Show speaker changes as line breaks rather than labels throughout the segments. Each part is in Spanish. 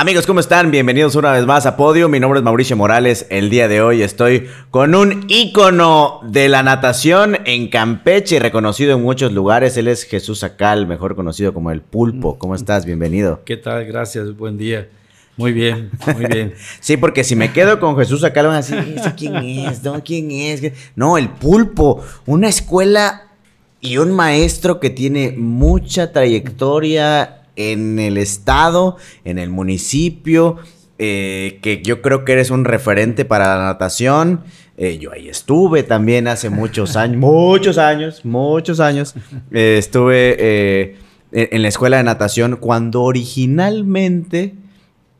Amigos, ¿cómo están? Bienvenidos una vez más a Podio. Mi nombre es Mauricio Morales. El día de hoy estoy con un ícono de la natación en Campeche, reconocido en muchos lugares. Él es Jesús Acal, mejor conocido como el Pulpo. ¿Cómo estás? Bienvenido.
¿Qué tal? Gracias, buen día. Muy bien, muy bien.
sí, porque si me quedo con Jesús Acal, van a decir, quién es? No, ¿quién es? No, el Pulpo, una escuela y un maestro que tiene mucha trayectoria en el estado, en el municipio, eh, que yo creo que eres un referente para la natación. Eh, yo ahí estuve también hace muchos años, muchos años, muchos años. Eh, estuve en la escuela de natación cuando originalmente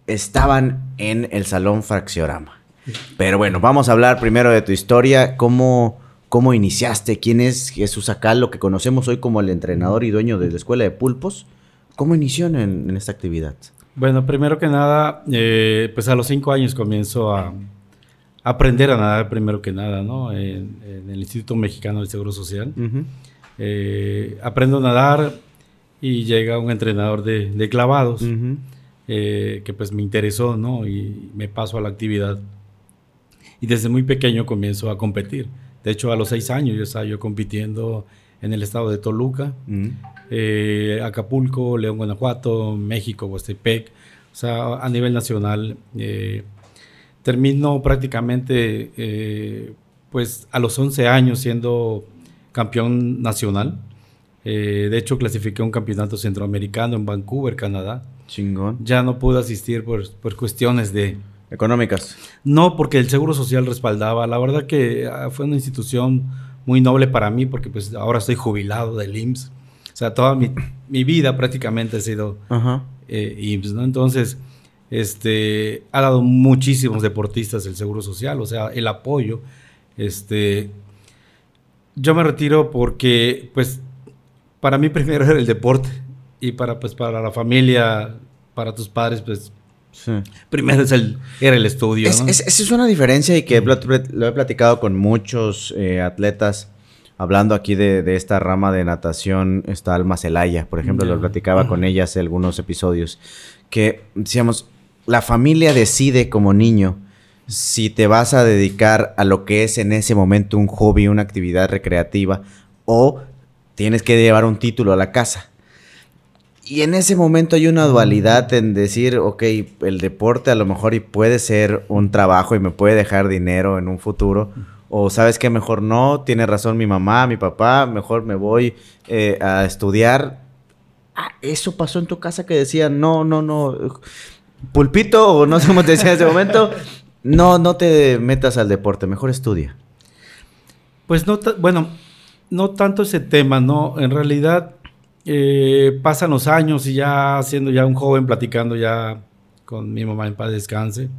estaban en el Salón Fracciorama. Pero bueno, vamos a hablar primero de tu historia, cómo, cómo iniciaste, quién es Jesús Acal, lo que conocemos hoy como el entrenador y dueño de la escuela de pulpos. ¿Cómo inició en, esta actividad?
Bueno, primero que nada, eh, pues a los cinco años comienzo a aprender a nadar primero que nada, ¿no? En, el Instituto Mexicano del Seguro Social. Eh, aprendo a nadar y llega un entrenador de, clavados eh, que pues me interesó, ¿no? Y me paso a la actividad. Y desde muy pequeño comienzo a competir. De hecho, a los seis años yo estaba yo compitiendo en el estado de Toluca, eh, Acapulco, León, Guanajuato, México, Huastepec, o sea, a nivel nacional. Eh, termino prácticamente, eh, pues, a los 11 años siendo campeón nacional. de hecho, clasifiqué un campeonato centroamericano en Vancouver, Canadá.
Chingón.
Ya no pude asistir por, por cuestiones de...
Económicas.
No, porque el Seguro Social respaldaba. La verdad que ah, fue una institución muy noble para mí porque pues ahora estoy jubilado del IMSS. O sea, toda mi, mi vida prácticamente ha sido eh, IMSS, ¿no? Entonces, este, ha dado muchísimos deportistas el Seguro Social, o sea, el apoyo. Este, yo me retiro porque, pues, para mí primero era el deporte y para, pues, para la familia, para tus padres, pues, Primero es el, era el estudio.
Esa es, una diferencia y que lo, he platicado con muchos eh, atletas. Hablando aquí de, esta rama de natación, está Alma Celaya, por ejemplo, lo platicaba con ella hace algunos episodios. Que decíamos, la familia decide como niño si te vas a dedicar a lo que es en ese momento un hobby, una actividad recreativa, o tienes que llevar un título a la casa. Y en ese momento hay una dualidad en decir, ok, el deporte a lo mejor y puede ser un trabajo y me puede dejar dinero en un futuro. O sabes que mejor no, tiene razón mi mamá, mi papá, mejor me voy eh, a estudiar. Ah, eso pasó en tu casa que decía, no, no, no, pulpito, o no sé cómo te decía en ese momento, no, no te metas al deporte, mejor estudia.
Pues no, bueno, no tanto ese tema, ¿no? En realidad eh, pasan los años y ya siendo ya un joven, platicando ya con mi mamá en paz descanse,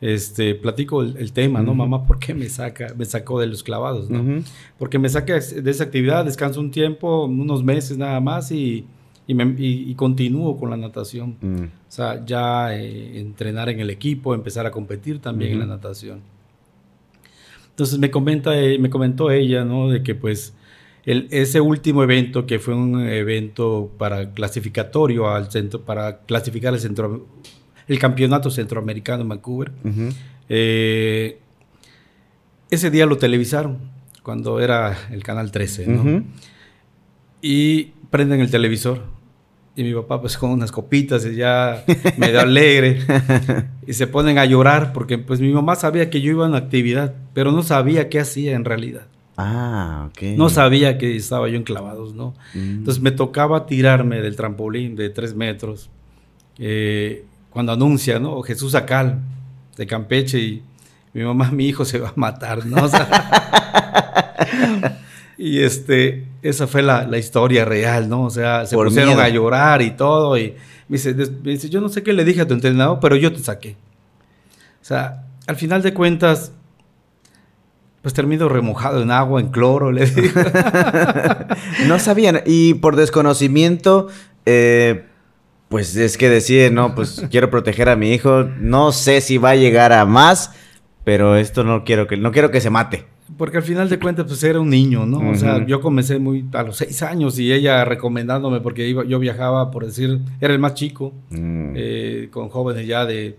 este, platico el, tema, ¿no? Mamá, ¿por qué me saca, me sacó de los clavados, ¿no? Porque me saca de esa actividad, descanso un tiempo, unos meses nada más y, y, continúo con la natación. Mm. O sea, ya eh, entrenar en el equipo, empezar a competir también en la natación. Entonces me comenta, eh, me comentó ella, ¿no? De que pues ese último evento, que fue un evento para clasificatorio al centro, para clasificar el, centro, el campeonato centroamericano en Vancouver, eh, ese día lo televisaron, cuando era el canal 13, ¿no? Y prenden el televisor. Y mi papá, pues con unas copitas, y ya medio alegre. y se ponen a llorar porque, pues mi mamá sabía que yo iba en actividad, pero no sabía qué hacía en realidad.
Ah, ok.
No sabía que estaba yo en clavados, ¿no? Mm. Entonces me tocaba tirarme del trampolín de tres metros. Eh, cuando anuncia, ¿no? Jesús Acal, de Campeche, y mi mamá, mi hijo se va a matar, ¿no? y este, esa fue la, historia real, ¿no? O sea, se pusieron a llorar y todo. Y me dice, me dice, yo no sé qué le dije a tu entrenador, pero yo te saqué. O sea, al final de cuentas, pues termino remojado en agua, en cloro, le digo.
no sabían. Y por desconocimiento, eh, pues es que decide, no, pues quiero proteger a mi hijo. No sé si va a llegar a más, pero esto no quiero que, no quiero que se mate.
porque al final de cuentas, pues era un niño, ¿no? O sea, yo comencé muy a los seis años y ella recomendándome, porque iba, yo viajaba, por decir, era el más chico, mm. eh, con jóvenes ya de,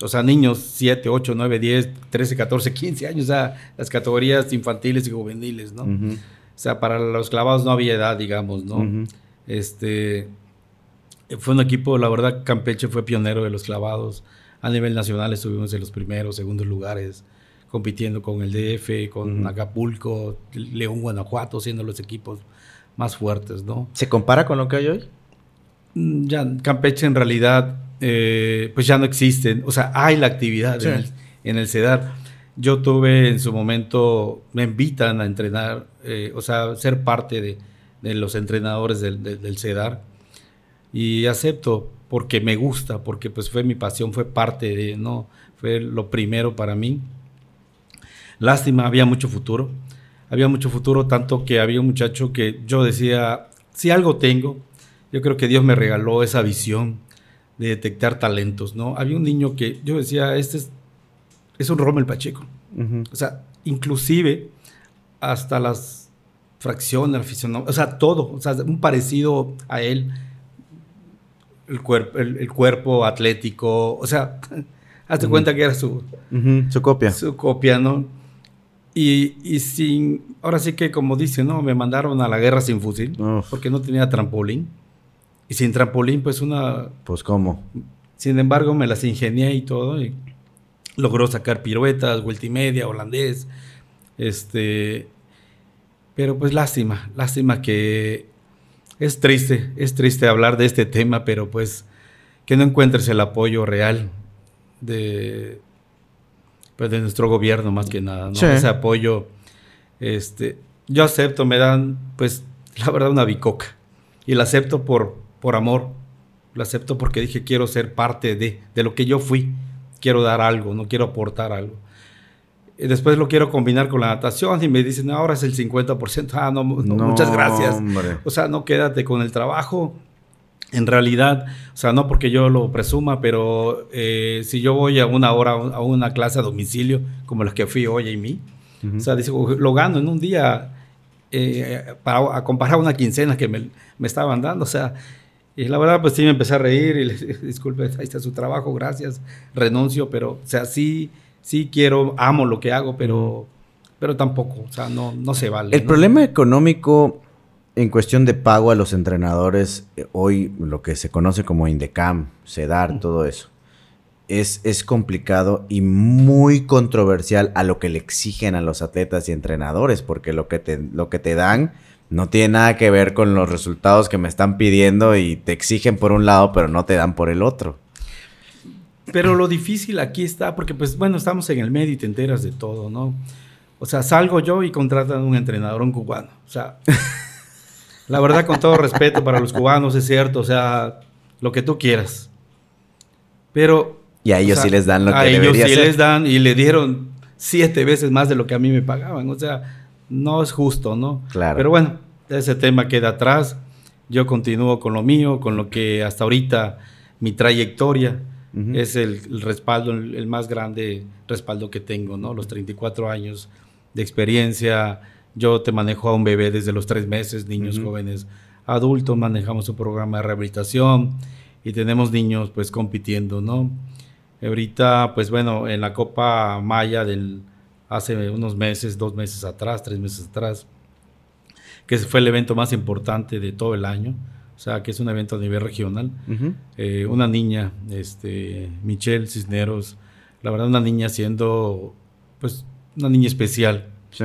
o sea, niños 7, 8, 9, 10, 13, 14, 15 años, o sea, las categorías infantiles y juveniles, ¿no? O sea, para los clavados no había edad, digamos, ¿no? Este, fue un equipo, la verdad, Campeche fue pionero de los clavados. A nivel nacional estuvimos en los primeros, segundos lugares compitiendo con el DF, con Acapulco, León, Guanajuato, siendo los equipos más fuertes, ¿no?
¿Se compara con lo que hay hoy?
Ya, Campeche en realidad, eh, pues ya no existe, o sea, hay la actividad en, el, CEDAR. Yo tuve en su momento, me invitan a entrenar, eh, o sea, ser parte de, los entrenadores del, del, CEDAR y acepto porque me gusta, porque pues fue mi pasión, fue parte de, ¿no? Fue lo primero para mí Lástima, había mucho futuro. Había mucho futuro, tanto que había un muchacho que yo decía, si algo tengo, yo creo que Dios me regaló esa visión de detectar talentos, ¿no? Había un niño que yo decía, este es, es un Rommel Pacheco. O sea, inclusive hasta las fracciones, o sea, todo, o sea, un parecido a él, el, cuerpo, el, cuerpo atlético, o sea, hazte cuenta que era su,
su copia.
Su copia, ¿no? Y, sin, ahora sí que como dice, ¿no? Me mandaron a la guerra sin fusil, porque no tenía trampolín. Y sin trampolín, pues una...
Pues cómo.
Sin embargo, me las ingenié y todo, y logró sacar piruetas, vuelta y media, holandés, este... Pero pues lástima, lástima que es triste, es triste hablar de este tema, pero pues que no encuentres el apoyo real de, pues de nuestro gobierno más que nada, ¿no? Ese apoyo, este, yo acepto, me dan, pues, la verdad, una bicoca. Y la acepto por, por amor, la acepto porque dije, quiero ser parte de, de lo que yo fui, quiero dar algo, no quiero aportar algo. Y después lo quiero combinar con la natación y me dicen, ahora es el 50%. Ah, no, muchas gracias. O sea, no quédate con el trabajo, en realidad, o sea, no porque yo lo presuma, pero eh, si yo voy a una hora a una clase a domicilio, como la que fui hoy en mí, o sea, dice, lo gano en un día eh, para a comparar una quincena que me, me, estaban dando, o sea, y la verdad, pues sí me empecé a reír y le dije, disculpe, ahí está su trabajo, gracias, renuncio, pero, o sea, sí, sí quiero, amo lo que hago, pero, pero tampoco, o sea, no, no se vale.
El problema económico en cuestión de pago a los entrenadores, eh, hoy lo que se conoce como Indecam, CEDAR, todo eso, es, es complicado y muy controversial a lo que le exigen a los atletas y entrenadores, porque lo que te, lo que te dan no tiene nada que ver con los resultados que me están pidiendo y te exigen por un lado, pero no te dan por el otro.
Pero lo difícil aquí está, porque pues bueno, estamos en el medio y te enteras de todo, ¿no? O sea, salgo yo y contratan un entrenador, un cubano. O sea, La verdad, con todo respeto para los cubanos, es cierto, o sea, lo que tú quieras. Pero...
Y a ellos sí les dan lo que
A ellos sí les dan y le dieron siete veces más de lo que a mí me pagaban. O sea, no es justo, ¿no?
Claro.
Pero bueno, ese tema queda atrás. Yo continúo con lo mío, con lo que hasta ahorita mi trayectoria es el, respaldo, el, más grande respaldo que tengo, ¿no? Los 34 años de experiencia, yo te manejo a un bebé desde los tres meses, niños jóvenes, adultos, manejamos un programa de rehabilitación y tenemos niños pues compitiendo, ¿no? Ahorita, pues bueno, en la Copa Maya del hace unos meses, dos meses atrás, tres meses atrás, que fue el evento más importante de todo el año, o sea, que es un evento a nivel regional. Eh, una niña, este, Michelle Cisneros, la verdad, una niña siendo, pues, una niña especial.
Sí.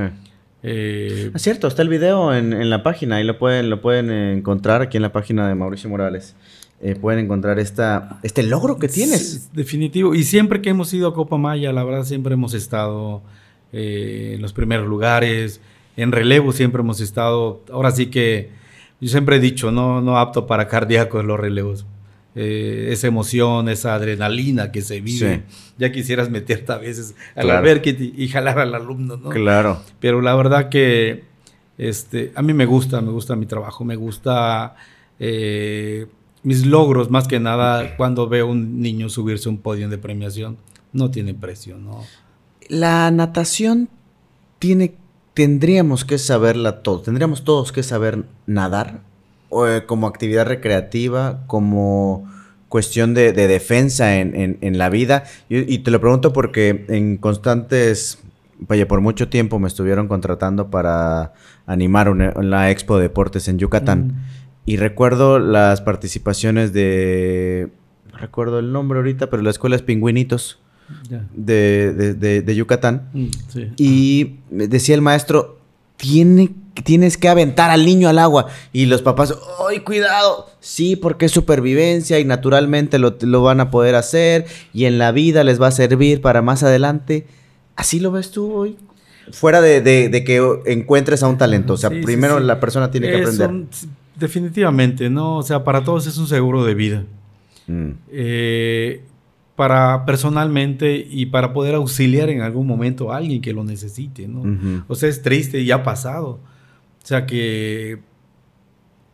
Eh, es cierto, está el video en, la página, ahí lo pueden, lo pueden encontrar aquí en la página de Mauricio Morales. Eh, pueden encontrar esta, este logro que tienes.
definitivo. Y siempre que hemos ido a Copa Maya, la verdad, siempre hemos estado eh, en los primeros lugares. En relevo siempre hemos estado. Ahora sí que yo siempre he dicho, no, no apto para cardíacos los relevos. Eh, esa emoción, esa adrenalina que se vive. Ya quisieras meterte a veces al claro. y, jalar al alumno, ¿no?
Claro.
Pero la verdad que este, a mí me gusta, me gusta mi trabajo, me gusta eh, mis logros, más que nada cuando veo un niño subirse a un podio de premiación. No tiene precio, ¿no?
La natación tiene tendríamos que saberla todo, tendríamos todos que saber nadar eh, como actividad recreativa, como cuestión de, defensa en, la vida. Y, te lo pregunto porque en constantes, vaya, por mucho tiempo me estuvieron contratando para animar una, la Expo de Deportes en Yucatán. Mm. Y recuerdo las participaciones de, no recuerdo el nombre ahorita, pero la escuela es Pingüinitos. De, Yucatán. Mm, y decía el maestro, tiene tienes que aventar al niño al agua. Y los papás, ¡ay, cuidado! Sí, porque es supervivencia y naturalmente lo, van a poder hacer y en la vida les va a servir para más adelante. ¿Así lo ves tú hoy? Fuera de, que encuentres a un talento. O sea, primero la persona tiene que aprender.
definitivamente, ¿no? O sea, para todos es un seguro de vida. Mm. Eh, para personalmente y para poder auxiliar en algún momento a alguien que lo necesite, ¿no? O sea, es triste y ha pasado. O sea que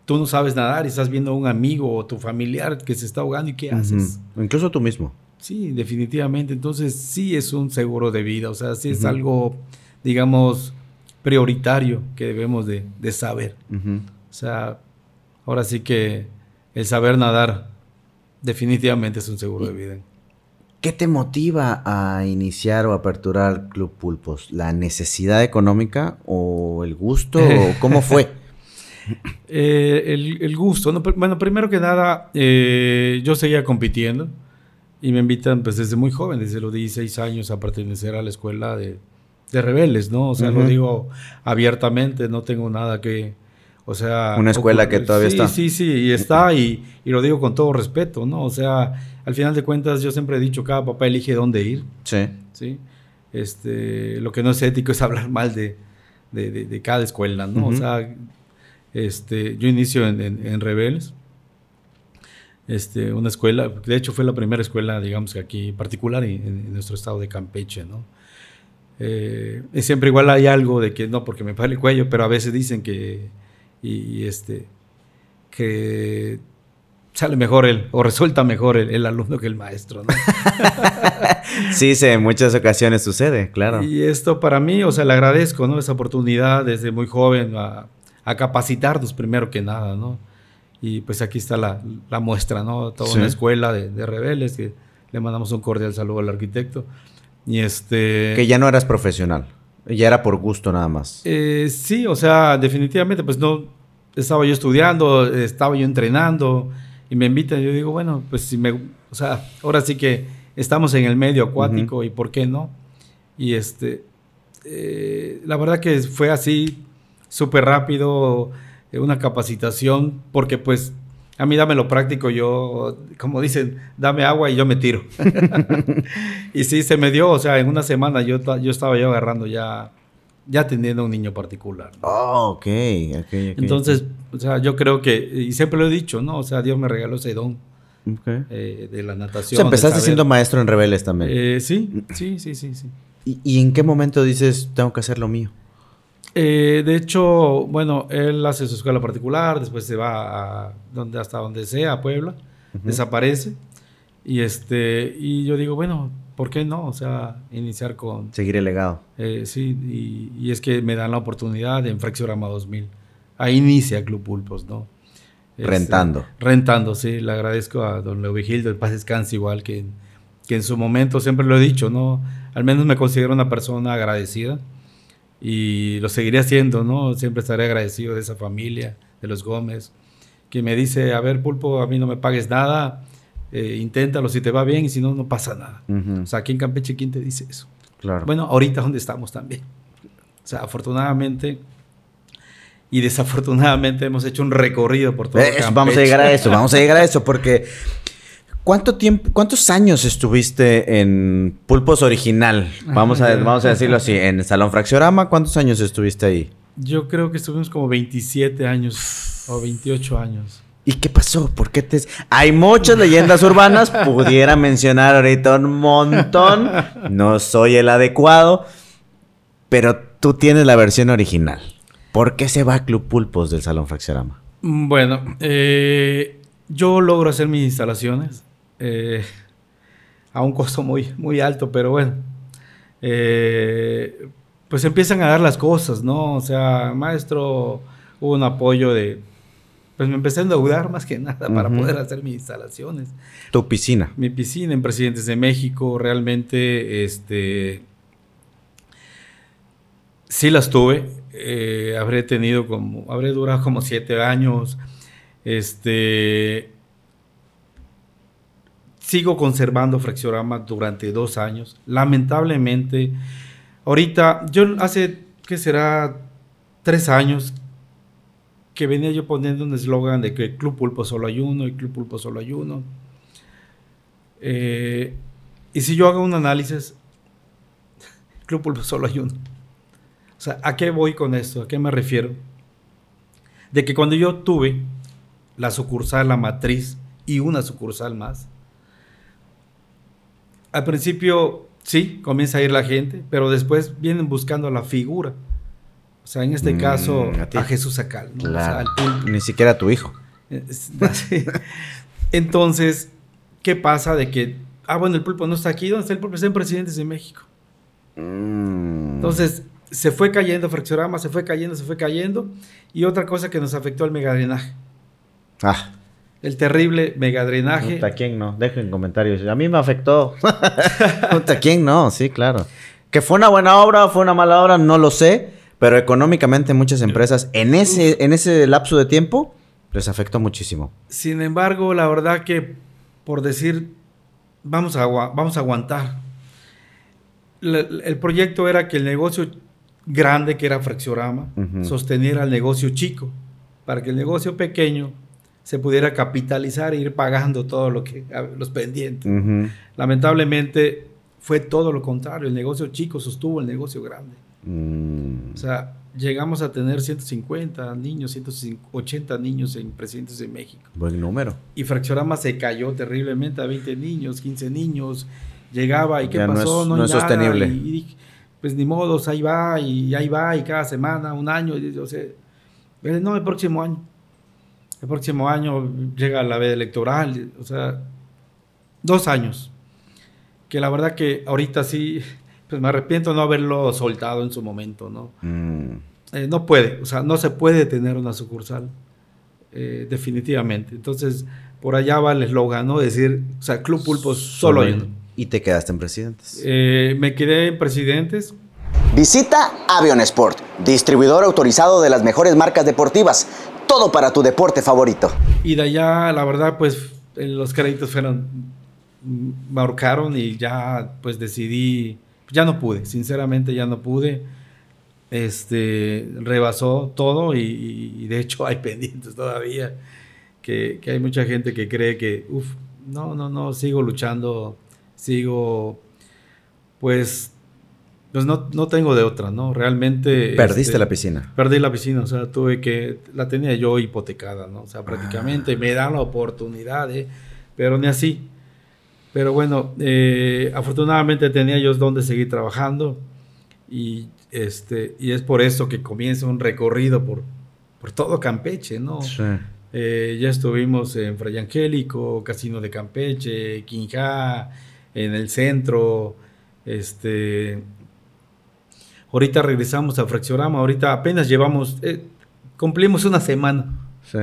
tú no sabes nadar y estás viendo a un amigo o tu familiar que se está ahogando y qué haces.
Incluso tú mismo.
Sí, definitivamente. Entonces sí es un seguro de vida, o sea, sí es algo, digamos, prioritario que debemos de, saber. O sea, ahora sí que el saber nadar definitivamente es un seguro de vida.
¿Qué te motiva a iniciar o aperturar Club Pulpos? ¿La necesidad económica o el gusto? ¿Cómo fue?
Eh, el, gusto. bueno, primero que nada, eh, yo seguía compitiendo y me invitan pues, desde muy joven, desde los 16 años, a pertenecer a la escuela de, rebeldes, ¿no? O sea, lo digo abiertamente, no tengo nada que, o sea...
Una escuela que todavía está.
Sí, sí, y está, y, y, lo digo con todo respeto, ¿no? O sea, al final de cuentas yo siempre he dicho, cada papá elige dónde ir.
Sí.
¿sí? Este, lo que no es ético es hablar mal de, de, cada escuela, ¿no? O sea, este, yo inicio en, en, Rebels, este, una escuela, de hecho fue la primera escuela, digamos que aquí particular en, nuestro estado de Campeche, ¿no? Eh, y siempre igual hay algo de que no, porque me paga el cuello, pero a veces dicen que, y este, que sale mejor el, o resulta mejor el, alumno que el maestro, ¿no?
sí, sí, en muchas ocasiones sucede, claro.
Y esto para mí, o sea, le agradezco, ¿no? Esa oportunidad desde muy joven a, capacitarnos primero que nada, ¿no? Y pues aquí está la, muestra, ¿no? Toda una escuela de, rebeldes que le mandamos un cordial saludo al arquitecto. Y este...
Que ya no eras profesional, ya era por gusto nada más.
Eh, sí, o sea, definitivamente, pues no, estaba yo estudiando, estaba yo entrenando, y me invitan, yo digo, bueno, pues si me, o sea, ahora sí que estamos en el medio acuático y por qué no. Y este, eh, la verdad que fue así, súper rápido, eh, una capacitación, porque pues a mí dame lo práctico, yo, como dicen, dame agua y yo me tiro. y sí, se me dio, o sea, en una semana yo, yo estaba yo agarrando ya ya atendiendo a un niño particular.
Oh, ok,
Entonces, o sea, yo creo que, y siempre lo he dicho, ¿no? O sea, Dios me regaló ese don eh, de la natación. O sea,
empezaste siendo maestro en Rebeldes también.
Eh, sí, sí, sí, sí, sí.
¿Y, en qué momento dices, tengo que hacer lo mío?
Eh, de hecho, bueno, él hace su escuela particular, después se va a donde, hasta donde sea, a Puebla, desaparece. Y, este, y yo digo, bueno, ¿por qué no? O sea, iniciar con...
Seguir el legado.
Eh, sí, y, es que me dan la oportunidad en Fracciorama 2000. Ahí inicia Club Pulpos, ¿no?
Este, rentando.
rentando, sí. Le agradezco a don Leovigildo, el Paz Descanse igual, que, que en su momento, siempre lo he dicho, ¿no? Al menos me considero una persona agradecida y lo seguiré haciendo, ¿no? Siempre estaré agradecido de esa familia, de los Gómez, que me dice, a ver, Pulpo, a mí no me pagues nada, eh, inténtalo si te va bien y si no, no pasa nada. O sea, aquí en Campeche, ¿quién te dice eso?
Claro.
Bueno, ahorita donde estamos también. O sea, afortunadamente y desafortunadamente hemos hecho un recorrido por todo
Campeche. Vamos a llegar a eso, vamos a llegar a eso porque ¿cuánto tiempo, cuántos años estuviste en Pulpos original? Vamos a, vamos a decirlo así, en Salón Fracciorama, ¿cuántos años estuviste ahí?
Yo creo que estuvimos como 27 años o 28 años.
¿Y qué pasó? ¿Por qué te.? Hay muchas leyendas urbanas. Pudiera mencionar ahorita un montón. No soy el adecuado. Pero tú tienes la versión original. ¿Por qué se va a Club Pulpos del Salón Fracciorama?
Mm, bueno, eh, yo logro hacer mis instalaciones eh, a un costo muy, muy alto, pero bueno. Eh, pues empiezan a dar las cosas, ¿no? O sea, maestro, hubo un apoyo de, pues me empecé a endeudar más que nada para poder hacer mis instalaciones.
¿Tu piscina?
Mi piscina en Presidentes de México, realmente, este, sí las tuve, eh, habré tenido como, habré durado como siete años, este, sigo conservando Fracciorama durante dos años, lamentablemente, Ahorita, yo hace, ¿qué será? Tres años que venía yo poniendo un eslogan de que Club Pulpo solo hay uno, el Club Pulpo solo hay uno. Eh, y si yo hago un análisis, Club Pulpo solo hay uno. O sea, ¿a qué voy con esto? ¿A qué me refiero? De que cuando yo tuve la sucursal, la matriz y una sucursal más, al principio Sí, comienza a ir la gente, pero después vienen buscando la figura. O sea, en este mm, caso, a, Jesús Acal.
Ni siquiera a tu hijo.
Entonces, ¿qué pasa de que, ah, bueno, el pulpo no está aquí, ¿dónde está el pulpo? Está en Presidentes de México. Mm. Entonces, se fue cayendo Fracciorama, se fue cayendo, se fue cayendo. Y otra cosa que nos afectó el megadrenaje. Ah el terrible megadrenaje.
¿A quién no? Dejen comentarios. A mí me afectó. ¿A quién no? Sí, claro. Que fue una buena obra, fue una mala obra, no lo sé. Pero económicamente muchas empresas en ese, en ese lapso de tiempo les afectó muchísimo.
Sin embargo, la verdad que por decir, vamos a, vamos a aguantar. el proyecto era que el negocio grande, que era Fracciorama, sosteniera el negocio chico, para que el negocio pequeño se pudiera capitalizar e ir pagando todo lo que los pendientes. Lamentablemente fue todo lo contrario, el negocio chico sostuvo el negocio grande. Mm. O sea, llegamos a tener 150 niños, 180 niños en Presidentes de México.
Buen número.
Y Fracciorama se cayó terriblemente a 20 niños, 15 niños. Llegaba y ¿qué pasó?
No es, sostenible.
Y, pues ni modos, ahí va y ahí va y cada semana, un año, o sea, no, el próximo año el próximo año llega la veda electoral, o sea, dos años. Que la verdad que ahorita sí, pues me arrepiento no haberlo soltado en su momento, ¿no? Mm. Eh, no puede, o sea, no se puede tener una sucursal, eh, definitivamente. Entonces, por allá va el eslogan, ¿no? Decir, o sea, Club Pulpo solo hay
¿Y te quedaste en Presidentes?
Eh, me quedé en Presidentes.
Visita Avionesport, distribuidor autorizado de las mejores marcas deportivas todo para tu deporte favorito.
Y de allá, la verdad, pues los créditos fueron, marcaron y ya pues decidí, ya no pude, sinceramente ya no pude. Este, rebasó todo y, de hecho hay pendientes todavía, que, que, hay mucha gente que cree que, uff, no, no, no, sigo luchando, sigo pues pues no, no tengo de otra, ¿no? Realmente...
Perdiste este, la piscina.
Perdí la piscina, o sea, tuve que... La tenía yo hipotecada, ¿no? O sea, prácticamente me dan la oportunidad, ¿eh? Pero ni así. Pero bueno, eh, afortunadamente tenía yo donde seguir trabajando y, este, y es por eso que comienza un recorrido por, por todo Campeche, ¿no? Sí. Eh, ya estuvimos en Fray Angélico, Casino de Campeche, Quinjá, en el centro, este, Ahorita regresamos a Fracciorama, ahorita apenas llevamos, eh, cumplimos una semana. Sí.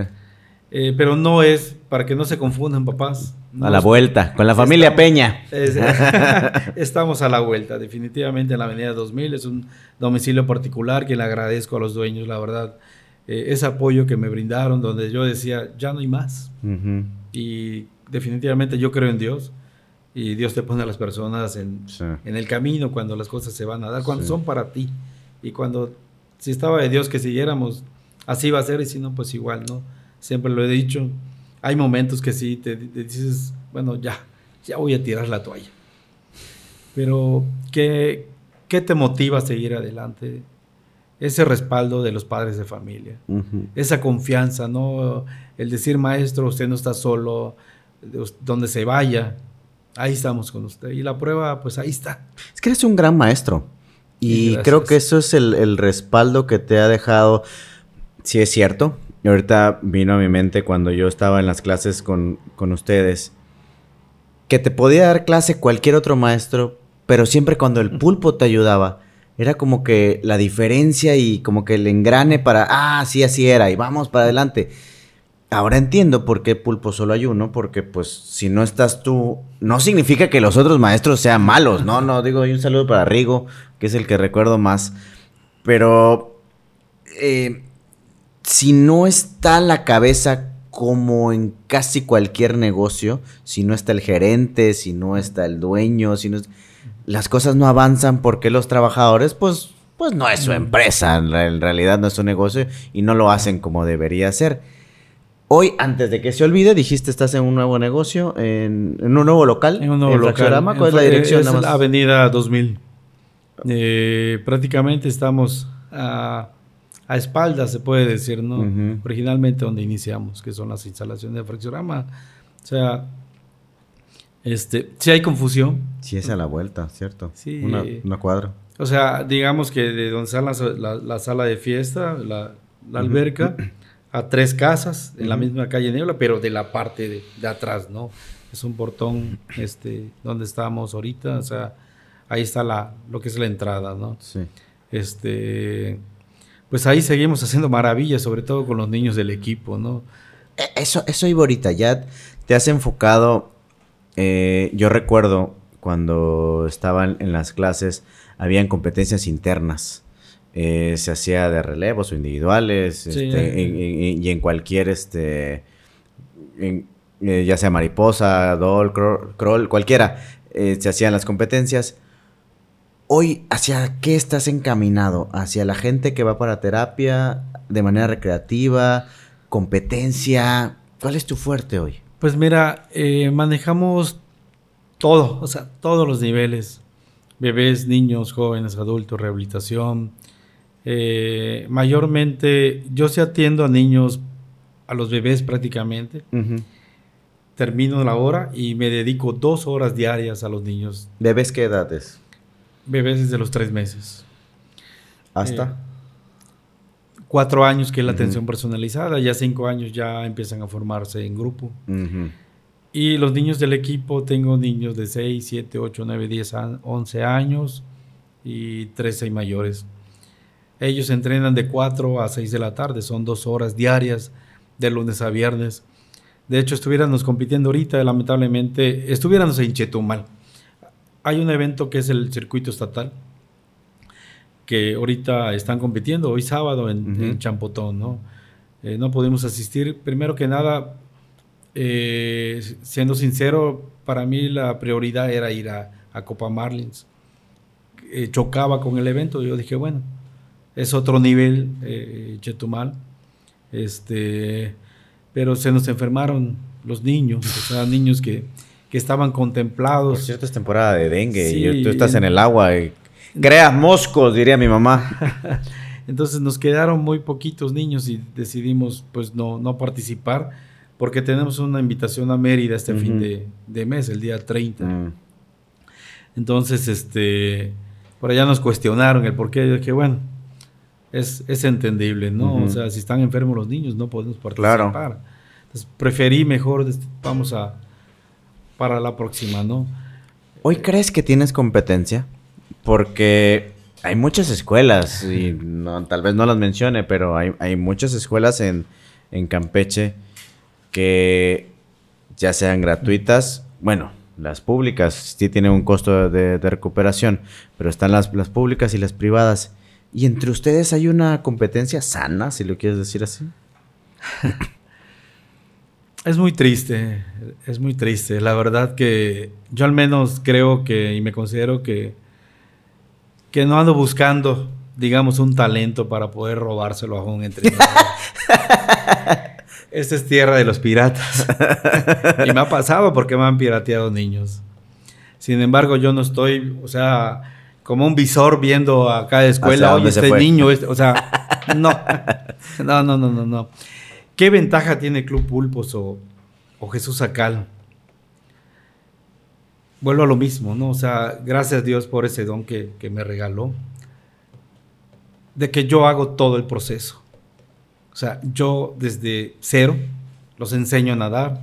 Eh, pero no es, para que no se confundan papás.
A la vuelta, con la familia Peña.
estamos a la vuelta, definitivamente en la Avenida 2000, es un domicilio particular que le agradezco a los dueños, la verdad. Eh, ese apoyo que me brindaron, donde yo decía, ya no hay más. Y definitivamente yo creo en Dios y Dios te pone a las personas en, en, el camino cuando las cosas se van a dar, cuando son para ti. Y cuando, si estaba de Dios que siguiéramos, así va a ser y si no, pues igual, ¿no? Siempre lo he dicho. Hay momentos que sí te, dices, bueno, ya, ya voy a tirar la toalla. Pero, ¿qué, qué te motiva a seguir adelante? Ese respaldo de los padres de familia, esa confianza, ¿no? El decir, maestro, usted no está solo, donde se vaya, ahí estamos con usted. Y la prueba, pues ahí está.
Es que eres un gran maestro. Y creo que eso es el, respaldo que te ha dejado. Sí, es cierto. Y ahorita vino a mi mente cuando yo estaba en las clases con, con ustedes. Que te podía dar clase cualquier otro maestro, pero siempre cuando el pulpo te ayudaba, era como que la diferencia y como que el engrane para, ah, sí, así era, y vamos para adelante. Ahora entiendo por qué pulpo solo hay uno, porque pues si no estás tú, no significa que los otros maestros sean malos, no, no, digo, hay un saludo para Rigo, que es el que recuerdo más, pero eh, si no está la cabeza como en casi cualquier negocio, si no está el gerente, si no está el dueño, si no las cosas no avanzan porque los trabajadores, pues, pues no es su empresa, en realidad no es su negocio y no lo hacen como debería ser. Hoy, antes de que se olvide, dijiste estás en un nuevo negocio, en, un nuevo local.
En un nuevo local.
¿Cuál es la dirección?
Es la Avenida 2000. Eh, prácticamente estamos a, a, espaldas, se puede decir, ¿no? Originalmente donde iniciamos, que son las instalaciones de Fracciorama. O sea, este, sí hay confusión.
Sí es a la vuelta, ¿cierto? Sí. Una, una cuadra.
O sea, digamos que de donde está la, sala de fiesta, la, alberca a tres casas en la misma calle Niebla, pero de la parte de, atrás, ¿no? Es un portón este, donde estamos ahorita, o sea, ahí está la, lo que es la entrada, ¿no? Sí. Este, pues ahí seguimos haciendo maravillas, sobre todo con los niños del equipo, ¿no?
E, eso, eso iba ahorita, ya te has enfocado, eh, yo recuerdo cuando estaban en las clases, habían competencias internas. Eh, se hacía de relevos o individuales, este, y en cualquier, este, eh, ya sea mariposa, doll, crawl, cualquiera, eh, se hacían las competencias. Hoy, ¿hacia qué estás encaminado? ¿Hacia la gente que va para terapia de manera recreativa, competencia? ¿Cuál es tu fuerte hoy?
Pues mira, manejamos todo, o sea, todos los niveles. Bebés, niños, jóvenes, adultos, rehabilitación, eh, mayormente, yo sí atiendo a niños, a los bebés prácticamente. Termino la hora y me dedico dos horas diarias a los niños.
¿Bebés qué edades?
Bebés desde los tres meses.
¿Hasta? Eh,
cuatro años que es la atención personalizada, ya cinco años ya empiezan a formarse en grupo. Y los niños del equipo, tengo niños de 6, 7, 8, 9, 10, 11 años y 13 y mayores. Ellos entrenan de 4 a 6 de la tarde, son dos horas diarias de lunes a viernes. De hecho, estuviéramos compitiendo ahorita, lamentablemente, estuviéramos en Chetumal. Hay un evento que es el circuito estatal, que ahorita están compitiendo, hoy sábado en, Champotón, ¿no? Eh, no pudimos asistir. Primero que nada, eh, siendo sincero, para mí la prioridad era ir a, Copa Marlins. Eh, chocaba con el evento, yo dije, bueno, es otro nivel Chetumal. Este, pero se nos enfermaron los niños, o sea, niños que, estaban contemplados.
Por cierto, es temporada de dengue y tú estás en el agua y creas moscos, diría mi mamá.
Entonces nos quedaron muy poquitos niños y decidimos pues no, no participar porque tenemos una invitación a Mérida este fin de, mes, el día 30. Mm. Entonces, este, por allá nos cuestionaron el por qué. Yo dije, bueno, es, entendible, ¿no? O sea, si están enfermos los niños, no podemos participar. Claro. Entonces, preferí mejor, vamos a, para la próxima, ¿no?
¿Hoy crees que tienes competencia? Porque hay muchas escuelas, y tal vez no las mencione, pero hay, muchas escuelas en, Campeche que ya sean gratuitas, bueno, las públicas sí tienen un costo de, recuperación, pero están las, las públicas y las privadas. ¿Y entre ustedes hay una competencia sana, si lo quieres decir así?
Es muy triste, es muy triste. La verdad que yo al menos creo que y me considero que, que no ando buscando, digamos, un talento para poder robárselo a un entrenador. Esta es tierra de los piratas. y me ha pasado porque me han pirateado niños. Sin embargo, yo no estoy, o sea, como un visor viendo a cada escuela, oye, este niño, este, o sea, no, no, no, no, no, no. ¿Qué ventaja tiene Club Pulpos o, Jesús Acal? Vuelvo a lo mismo, ¿no? O sea, gracias a Dios por ese don que, que me regaló, de que yo hago todo el proceso. O sea, yo desde cero los enseño a nadar,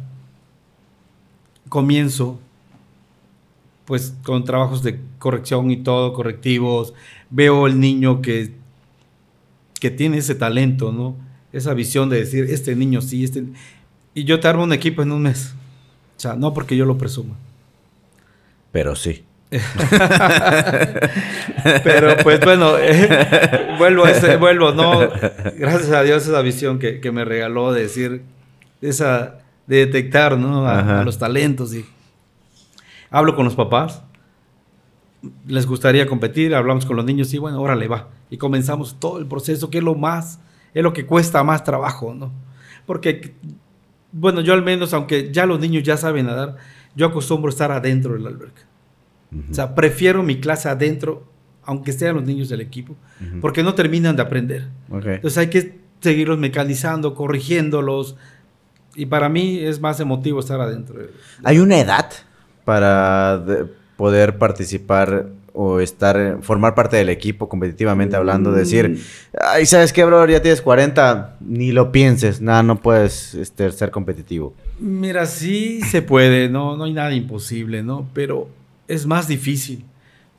comienzo pues con trabajos de corrección y todo, correctivos, veo el niño que, que tiene ese talento, ¿no? Esa visión de decir, este niño sí, este... Y yo te armo un equipo en un mes. O sea, no porque yo lo presuma.
Pero sí.
Pero pues bueno, eh, vuelvo, ese, vuelvo, ¿no? Gracias a Dios esa visión que, que me regaló de decir, esa, de detectar, ¿no? A, los talentos y hablo con los papás. Les gustaría competir, hablamos con los niños y bueno, órale, va. Y comenzamos todo el proceso, que es lo más, es lo que cuesta más trabajo, ¿no? Porque, bueno, yo al menos, aunque ya los niños ya saben nadar, yo acostumbro estar adentro del alberca. O sea, prefiero mi clase adentro, aunque sean los niños del equipo, porque no terminan de aprender. Entonces hay que seguirlos mecanizando, corrigiéndolos. Y para mí es más emotivo estar adentro.
¿Hay una edad para poder participar o estar, formar parte del equipo competitivamente hablando? Mm. Decir, ay, ¿sabes qué, bro? Ya tienes 40, ni lo pienses, nada, no puedes este, ser competitivo.
Mira, sí se puede, no, no hay nada imposible, ¿no? Pero es más difícil,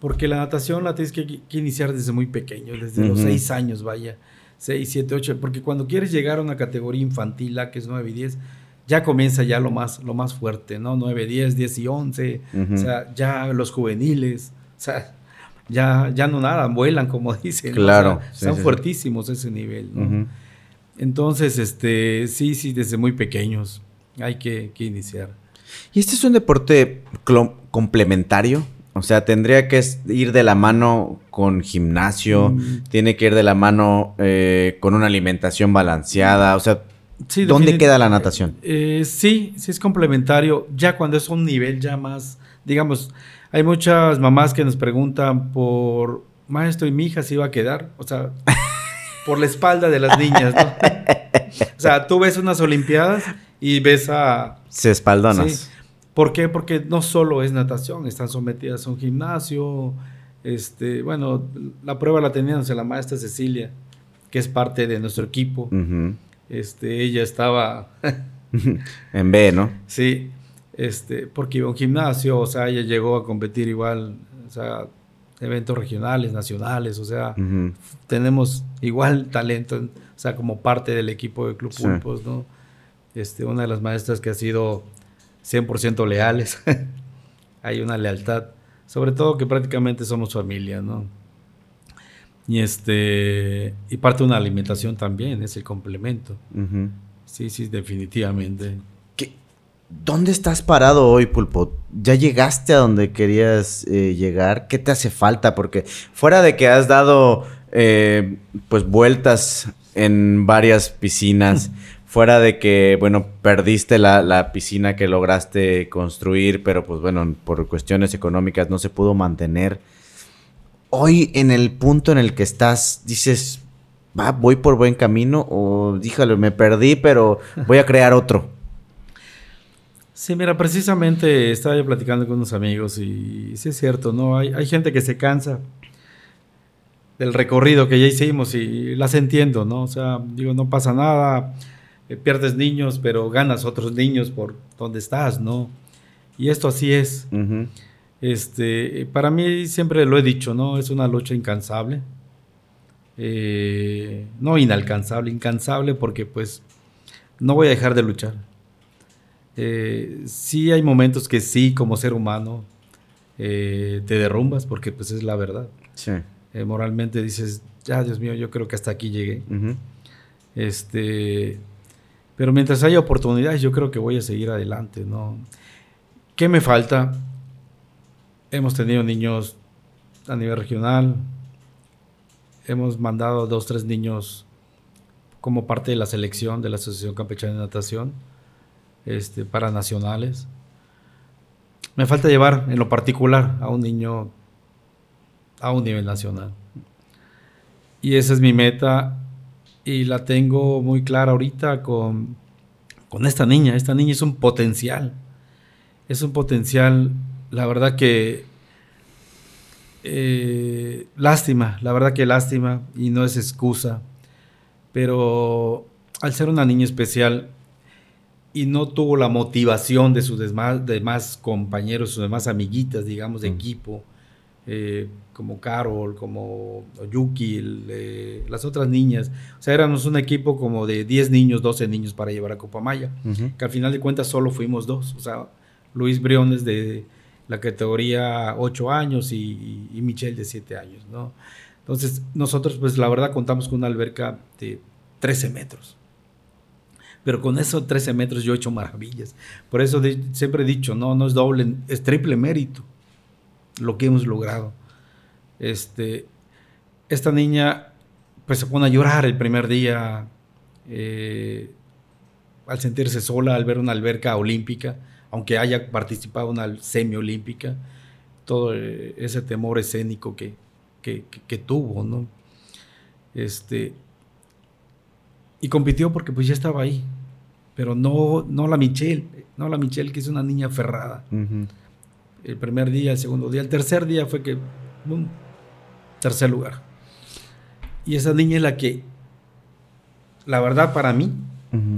porque la natación la tienes que, iniciar desde muy pequeño, desde los 6 años, vaya, 6, 7, 8, porque cuando quieres llegar a una categoría infantil, la que es 9 y 10, ya comienza ya lo más, lo más fuerte, ¿no? 9, 10, 10 y 11, o sea, ya los juveniles, o sea, ya, ya no nadan, vuelan, como dicen.
Claro.
están fuertísimos ese nivel, ¿no? Entonces, este, sí, sí, desde muy pequeños hay que, que iniciar.
¿Y este es un deporte complementario? O sea, tendría que ir de la mano con gimnasio, mm. tiene que ir de la mano eh, con una alimentación balanceada. O sea, ¿dónde queda la natación?
Eh, sí, sí es complementario. Ya cuando es un nivel ya más, digamos, hay muchas mamás que nos preguntan por, maestro, ¿y mi hija se iba a quedar? O sea, por la espalda de las niñas, ¿no? o sea, tú ves unas olimpiadas y ves a...
Se espaldonas.
¿Por qué? Porque no solo es natación, están sometidas a un gimnasio. Este, bueno, la prueba la teníamos en la maestra Cecilia, que es parte de nuestro equipo. este, ella estaba...
en B, ¿no?
Sí, este, porque iba a un gimnasio, o sea, ella llegó a competir igual, o sea, eventos regionales, nacionales, o sea, tenemos igual talento, o sea, como parte del equipo de Club Pulpos, ¿no? Este, una de las maestras que ha sido 100% leales. Hay una lealtad. Sobre todo que prácticamente somos familia, ¿no? Y este. Y parte de una alimentación también, es el complemento. Sí, sí, definitivamente.
¿Dónde estás parado hoy, Pulpo? ¿Ya llegaste a donde querías eh, llegar? ¿Qué te hace falta? Porque fuera de que has dado eh, pues vueltas en varias piscinas, Fuera de que, bueno, perdiste la, piscina que lograste construir, pero pues bueno, por cuestiones económicas no se pudo mantener. Hoy en el punto en el que estás, dices, va, voy por buen camino o díjale, me perdí, pero voy a crear otro.
Sí, mira, precisamente estaba yo platicando con unos amigos y sí es cierto, ¿no? Hay, hay gente que se cansa del recorrido que ya hicimos y las entiendo, ¿no? O sea, digo, no pasa nada eh, pierdes niños, pero ganas otros niños por donde estás, ¿no? Y esto así es. Este, para mí siempre lo he dicho, ¿no? Es una lucha incansable. Eh, no inalcanzable, incansable porque pues no voy a dejar de luchar. Eh, sí hay momentos que sí, como ser humano, te derrumbas porque pues es la verdad.
Sí.
moralmente dices, ya Dios mío, yo creo que hasta aquí llegué. Este, pero mientras haya oportunidades, yo creo que voy a seguir adelante, ¿no? ¿Qué me falta? Hemos tenido niños a nivel regional. Hemos mandado dos, tres niños como parte de la selección de la Asociación Campechana de Natación este, para nacionales. Me falta llevar en lo particular a un niño a un nivel nacional. Y esa es mi meta y la tengo muy clara ahorita con, con esta niña. Esta niña es un potencial. Es un potencial, la verdad que eh, lástima, la verdad que lástima y no es excusa. Pero al ser una niña especial, y no tuvo la motivación de sus demás, demás compañeros, sus demás amiguitas, digamos, de equipo, eh, como Carol, como Yuki, las otras niñas. O sea, éramos un equipo como de 10 niños, 12 niños para llevar a Copa Maya, que al final de cuentas solo fuimos dos. O sea, Luis Briones de la categoría 8 años y, y Michelle de 7 años, ¿no? Entonces, nosotros, pues la verdad, contamos con una alberca de 13 metros. Pero con esos 13 metros yo he hecho maravillas. Por eso siempre he dicho, no, no es doble, es triple mérito lo que hemos logrado. Este, esta niña pues se pone a llorar el primer día eh, al sentirse sola, al ver una alberca olímpica, aunque haya participado en una semiolímpica, todo eh, ese temor escénico que, que, tuvo, ¿no? Este, y compitió porque pues ya estaba ahí, pero no, no la Michelle, no la Michelle que es una niña aferrada. El primer día, el segundo día, el tercer día fue que, tercer lugar. Y esa niña es la que, la verdad para mí,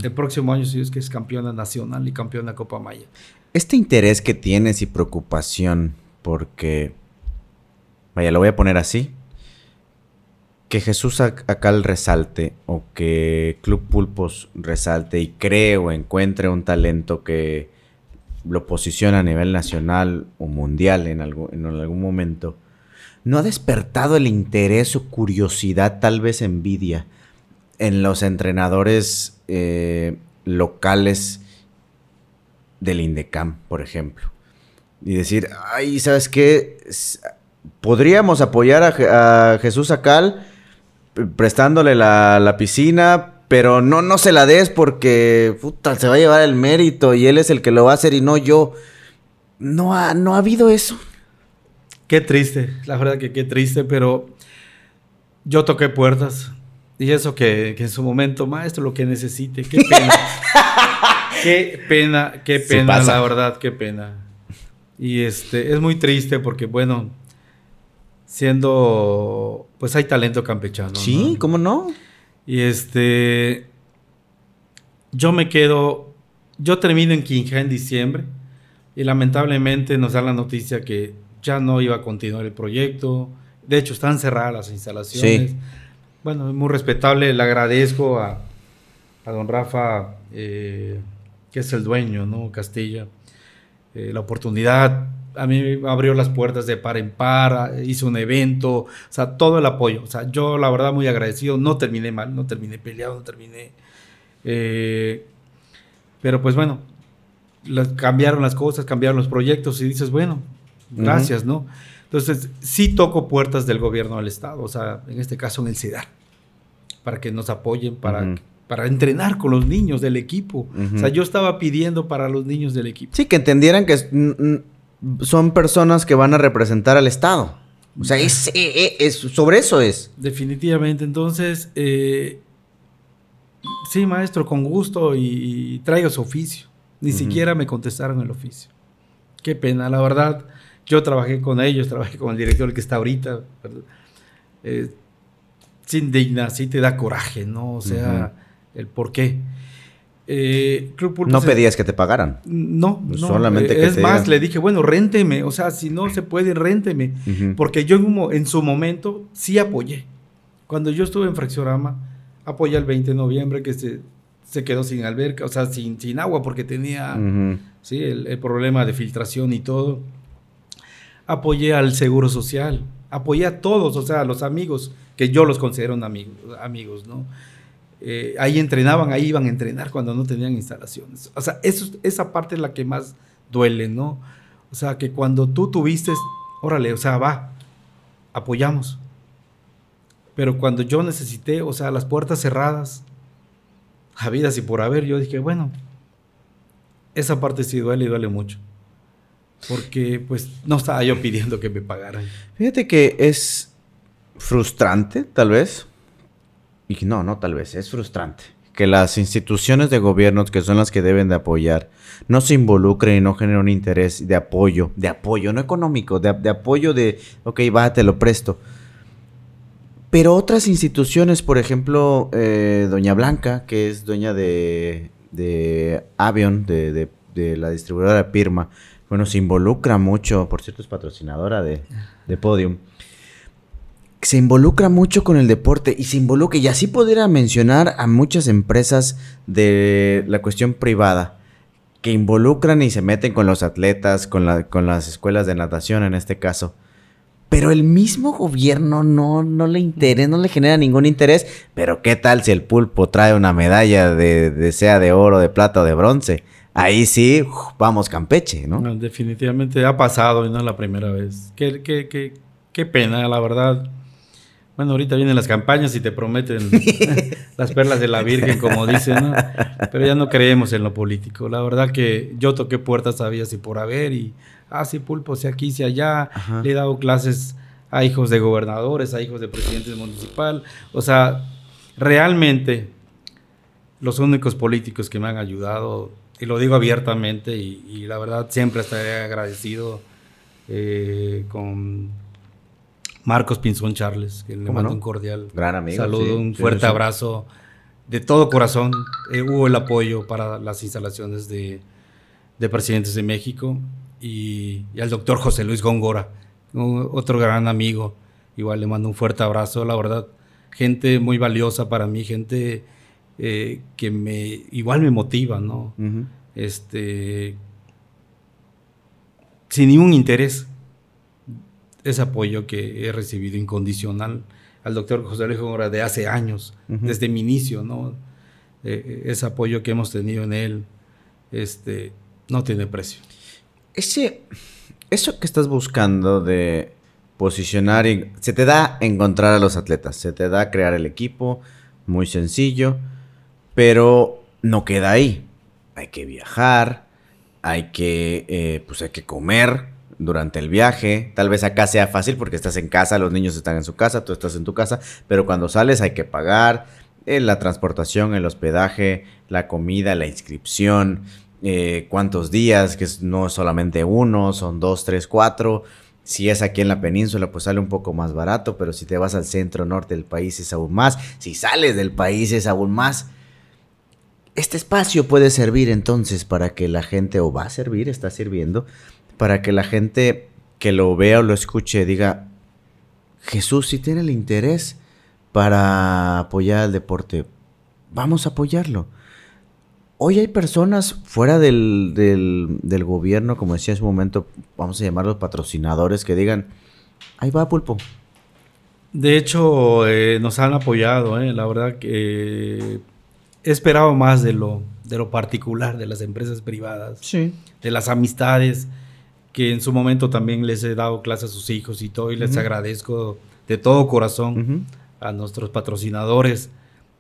el próximo año sí es que es campeona nacional y campeona Copa Maya.
Este interés que tienes y preocupación, porque, vaya, lo voy a poner así, que Jesús Acal resalte o que Club Pulpos resalte y cree o encuentre un talento que lo posiciona a nivel nacional o mundial en algún, en algún momento, ¿no ha despertado el interés o curiosidad, tal vez envidia, en los entrenadores eh, locales del INDECAM, por ejemplo? Y decir, ay, ¿sabes qué? Podríamos apoyar a, a Jesús Acal prestándole la, piscina, pero no, no se la des porque puta, se va a llevar el mérito y él es el que lo va a hacer y no yo. No ha, no ha habido eso.
Qué triste, la verdad que qué triste, pero yo toqué puertas. Y eso que, en su momento, maestro, lo que necesite. Qué pena. qué pena, qué pena, la verdad, qué pena. Y este, es muy triste porque, bueno, siendo, pues hay talento campechano.
Sí, ¿cómo no?
Y este, yo me quedo, yo termino en Quinja en diciembre y lamentablemente nos dan la noticia que ya no iba a continuar el proyecto. De hecho, están cerradas las instalaciones. Sí. Bueno, es muy respetable, le agradezco a, a don Rafa, eh, que es el dueño, ¿no? Castilla, eh, la oportunidad a mí abrió las puertas de par en par, hizo un evento, o sea, todo el apoyo. O sea, yo la verdad muy agradecido, no terminé mal, no terminé peleado, no terminé... Eh, pero pues bueno, cambiaron las cosas, cambiaron los proyectos y dices, bueno, gracias, ¿no? Entonces, sí toco puertas del gobierno del Estado, o sea, en este caso en el CIDAR, para que nos apoyen, para... para entrenar con los niños del equipo. O sea, yo estaba pidiendo para los niños del equipo.
Sí, que entendieran que son personas que van a representar al Estado. O sea, es, eh, eh, sobre eso es.
Definitivamente. Entonces, eh, sí, maestro, con gusto y, traigo su oficio. Ni siquiera me contestaron el oficio. Qué pena, la verdad. Yo trabajé con ellos, trabajé con el director que está ahorita. Eh, se indigna, sí te da coraje, ¿no? O sea, el por qué.
Eh, no pedías que te pagaran.
No, no. Solamente eh, Es más, le dije, bueno, rénteme. O sea, si no se puede, rénteme. Porque yo en, su momento sí apoyé. Cuando yo estuve en Fracciorama, apoyé el 20 de noviembre que se, se quedó sin alberca, o sea, sin, sin agua porque tenía ¿sí? el, problema de filtración y todo. Apoyé al Seguro Social. Apoyé a todos, o sea, a los amigos, que yo los considero amigos, amigos ¿no? Eh, ahí entrenaban, ahí iban a entrenar cuando no tenían instalaciones. O sea, eso, esa parte es la que más duele, ¿no? O sea, que cuando tú tuviste, órale, o sea, va, apoyamos. Pero cuando yo necesité, o sea, las puertas cerradas, habidas y por haber, yo dije, bueno, esa parte sí duele y duele mucho. Porque pues no estaba yo pidiendo que me pagaran.
Fíjate que es frustrante, tal vez, y no, no, tal vez, es frustrante que las instituciones de gobierno, que son las que deben de apoyar, no se involucren y no generen un interés de apoyo, de apoyo, no económico, de, apoyo de, ok, va, te lo presto. Pero otras instituciones, por ejemplo, eh, Doña Blanca, que es dueña de, de Avion, de, de, la distribuidora Pirma, bueno, se involucra mucho, por cierto es patrocinadora de, de Podium, se involucra mucho con el deporte y se involucra, y así pudiera mencionar a muchas empresas de la cuestión privada que involucran y se meten con los atletas, con, la, con las escuelas de natación en este caso. Pero el mismo gobierno no, no le interesa, no le genera ningún interés. Pero ¿qué tal si el pulpo trae una medalla de, sea de oro, de plata o de bronce? Ahí sí, vamos Campeche, ¿no?
Definitivamente ha pasado y no es la primera vez. Qué, qué, qué, qué pena, la verdad. Bueno, ahorita vienen las campañas y te prometen las perlas de la Virgen, como dicen, ¿no? Pero ya no creemos en lo político. La verdad que yo toqué puertas, sabía si por haber y, ah, sí, pulpo, si aquí, si allá. Le he dado clases a hijos de gobernadores, a hijos de presidentes municipal. O sea, realmente los únicos políticos que me han ayudado, y lo digo abiertamente, y, la verdad siempre estaré agradecido eh, con Marcos Pinzón Charles, que le mando un cordial
Gran amigo,
saludo, un fuerte abrazo. De todo corazón eh, hubo el apoyo para las instalaciones de, Presidentes de México y, al doctor José Luis Góngora, otro gran amigo. Igual le mando un fuerte abrazo, la verdad. Gente muy valiosa para mí, gente eh, que me igual me motiva, ¿no? Este sin ningún interés ese apoyo que he recibido incondicional al doctor José Luis Góngora de hace años, desde mi inicio, ¿no? Eh, eh, ese apoyo que hemos tenido en él, este, no tiene precio.
Ese, eso que estás buscando de posicionar, y, se te da encontrar a los atletas, se te da crear el equipo, muy sencillo, pero no queda ahí. Hay que viajar, hay que, eh, pues hay que comer, durante el viaje. Tal vez acá sea fácil porque estás en casa, los niños están en su casa, tú estás en tu casa, pero cuando sales hay que pagar eh, la transportación, el hospedaje, la comida, la inscripción, eh, cuántos días, que no es solamente uno, son dos, tres, cuatro. Si es aquí en la península, pues sale un poco más barato, pero si te vas al centro norte del país es aún más. Si sales del país es aún más. Este espacio puede servir entonces para que la gente, o va a servir, está sirviendo, para que la gente que lo vea o lo escuche diga, Jesús si tiene el interés para apoyar el deporte, vamos a apoyarlo. Hoy hay personas fuera del, del, gobierno, como decía en su momento, vamos a llamarlos patrocinadores, que digan, ahí va Pulpo.
De hecho, eh, nos han apoyado, eh, la verdad que he esperado más de lo, de lo particular de las empresas privadas, de las amistades que en su momento también les he dado clases a sus hijos y todo, y les agradezco de todo corazón a nuestros patrocinadores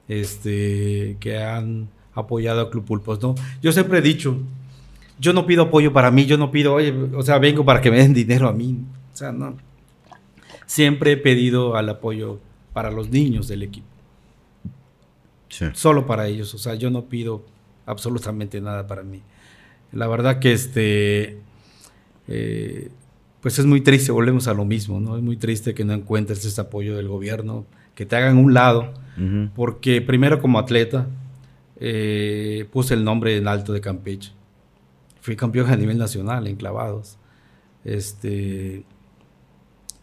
este, que han apoyado a Club Pulpos. ¿no? Yo siempre he dicho, yo no pido apoyo para mí, yo no pido, oye, o sea, vengo para que me den dinero a mí. O sea, no. Siempre he pedido al apoyo para los niños del equipo. Solo para ellos. O sea, yo no pido absolutamente nada para mí. La verdad que este eh, pues es muy triste, volvemos a lo mismo, ¿no? Es muy triste que no encuentres ese apoyo del gobierno, que te hagan un lado, porque primero como atleta eh, puse el nombre en alto de Campeche. Fui campeón a nivel nacional en clavados. Este,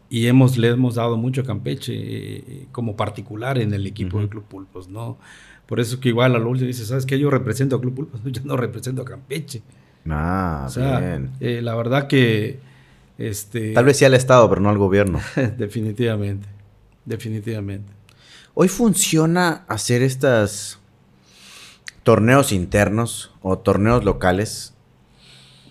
y hemos, le hemos dado mucho a Campeche eh, como particular en el equipo del Club Pulpos, ¿no? Por eso que igual a lo último dice, ¿sabes qué? Yo represento a Club Pulpos, yo no represento a Campeche.
Ah, bien.
Eh, la verdad que... Este,
Tal vez sí al Estado, pero no al gobierno.
definitivamente, definitivamente.
Hoy funciona hacer estos torneos internos o torneos locales.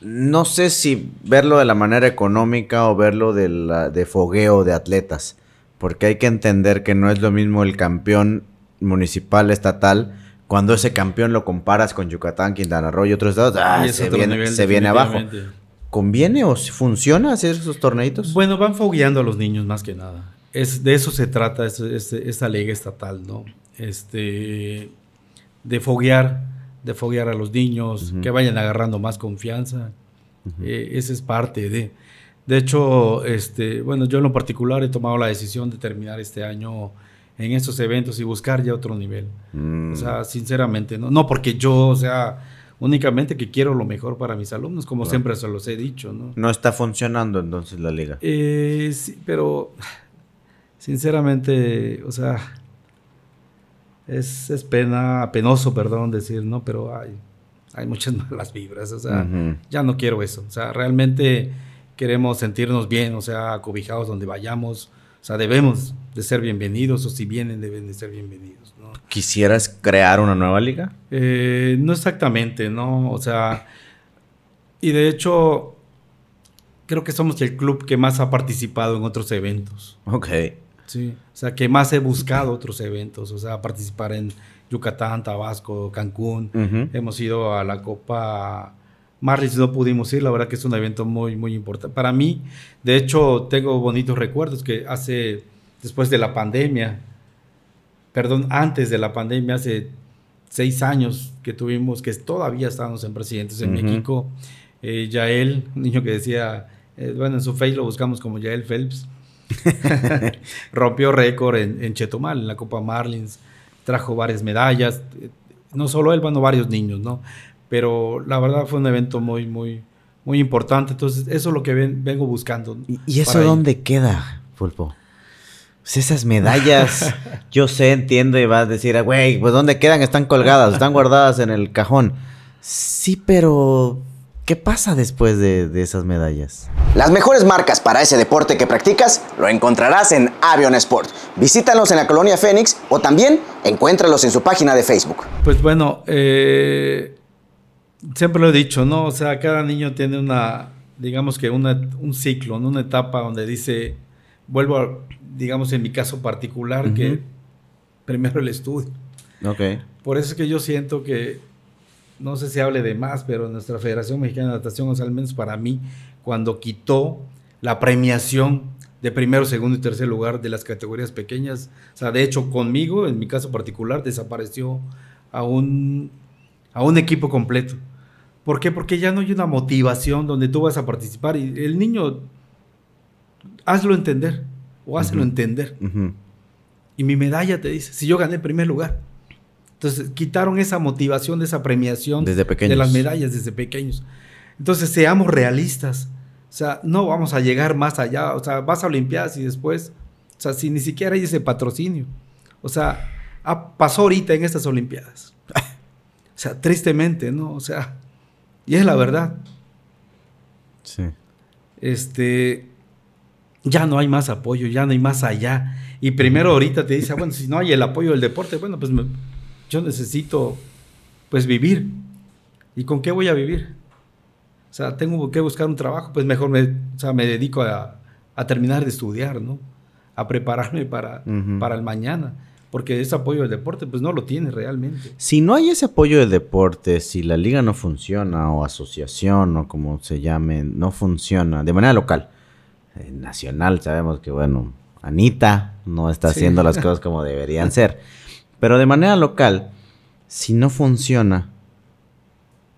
No sé si verlo de la manera económica o verlo de, la, de fogueo de atletas, porque hay que entender que no es lo mismo el campeón municipal, estatal, cuando ese campeón lo comparas con Yucatán, Quintana Roo y otros estados, ah, se, viene, abajo. ¿Conviene o funciona hacer esos torneitos?
Bueno, van fogueando a los niños más que nada. Es, de eso se trata esta liga estatal, ¿no? Este, de foguear, de foguear a los niños, que vayan agarrando más confianza. Eh, esa es parte de... De hecho, este, bueno, yo en lo particular he tomado la decisión de terminar este año en estos eventos y buscar ya otro nivel.
Mm.
O sea, sinceramente, no, no porque yo, o sea, únicamente que quiero lo mejor para mis alumnos, como siempre se los he dicho, ¿no?
No está funcionando entonces la liga.
Eh, sí, pero sinceramente, o sea, es, es pena, penoso, perdón, decir, ¿no? Pero hay, hay muchas malas vibras, o sea, ya no quiero eso. O sea, realmente queremos sentirnos bien, o sea, acobijados donde vayamos. O sea, debemos de ser bienvenidos, o si vienen, deben de ser bienvenidos, ¿no?
¿Quisieras crear una nueva liga?
Eh, no exactamente, ¿no? O sea, y de hecho, creo que somos el club que más ha participado en otros eventos.
Ok.
Sí. O sea, que más he buscado otros eventos, o sea, participar en Yucatán, Tabasco, Cancún. Hemos ido a la Copa Marlins, no pudimos ir, la verdad que es un evento muy, muy importante. Para mí, de hecho, tengo bonitos recuerdos que hace, después de la pandemia, perdón, antes de la pandemia, hace seis años que tuvimos, que todavía estábamos en presidentes en. México, eh, Yael, un niño que decía, eh, bueno, en su face lo buscamos como Yael Phelps, rompió récord en, en Chetumal, en la Copa Marlins, trajo varias medallas, no solo él, bueno, varios niños, ¿no? Pero la verdad fue un evento muy, muy, muy importante, entonces eso es lo que ven- vengo buscando.
¿Y, y eso dónde queda, Pulpo? Pues esas medallas, yo sé, entiendo y vas a decir, "Ah, güey, pues ¿dónde quedan? Están colgadas, están guardadas en el cajón. Sí, pero ¿qué pasa después de, de esas medallas?
Las mejores marcas para ese deporte que practicas lo encontrarás en Avion Sport. Visítalos en la colonia Fénix o también encuéntralos en su página de Facebook.
Pues bueno, eh, siempre lo he dicho, ¿no? O sea, cada niño tiene una, digamos que una, un ciclo, ¿no? una etapa donde dice, vuelvo a, digamos en mi caso particular, que
Ujú.
primero el estudio.
Ok.
Por eso es que yo siento que, no sé si hable de más, pero nuestra Federación Mexicana de Natación, o sea, al menos para mí, cuando quitó la premiación de primero, segundo y tercer lugar de las categorías pequeñas, o sea, de hecho conmigo, en mi caso particular, desapareció a un, a un equipo completo. ¿Por qué? Porque ya no hay una motivación donde tú vas a participar y el niño, hazlo entender o hazlo entender. Y mi medalla te dice, si yo gané primer lugar. Entonces, quitaron esa motivación de esa premiación
Desde pequeños.
de las medallas desde pequeños. Entonces, seamos realistas. O sea, no vamos a llegar más allá. O sea, vas a Olimpiadas y después, o sea, si ni siquiera hay ese patrocinio. O sea, ha- pasó ahorita en estas Olimpiadas. O sea, tristemente, ¿no? O sea, y es la verdad.
Sí.
Este, ya no hay más apoyo, ya no hay más allá. Y primero ahorita te dice, ah, bueno, si no hay el apoyo del deporte, bueno, pues me- yo necesito, pues vivir. ¿Y con qué voy a vivir? O sea, tengo que buscar un trabajo, pues mejor me, o sea, me dedico a, a terminar de estudiar, ¿no? A prepararme para, para el mañana. Porque ese apoyo del deporte, pues no lo tiene realmente.
Si no hay ese apoyo del deporte, si la liga no funciona, o asociación, o como se llame, no funciona, de manera local, eh, nacional, sabemos que, bueno, Anita no está
Sí.
haciendo las cosas como deberían ser. Pero de manera local, si no funciona,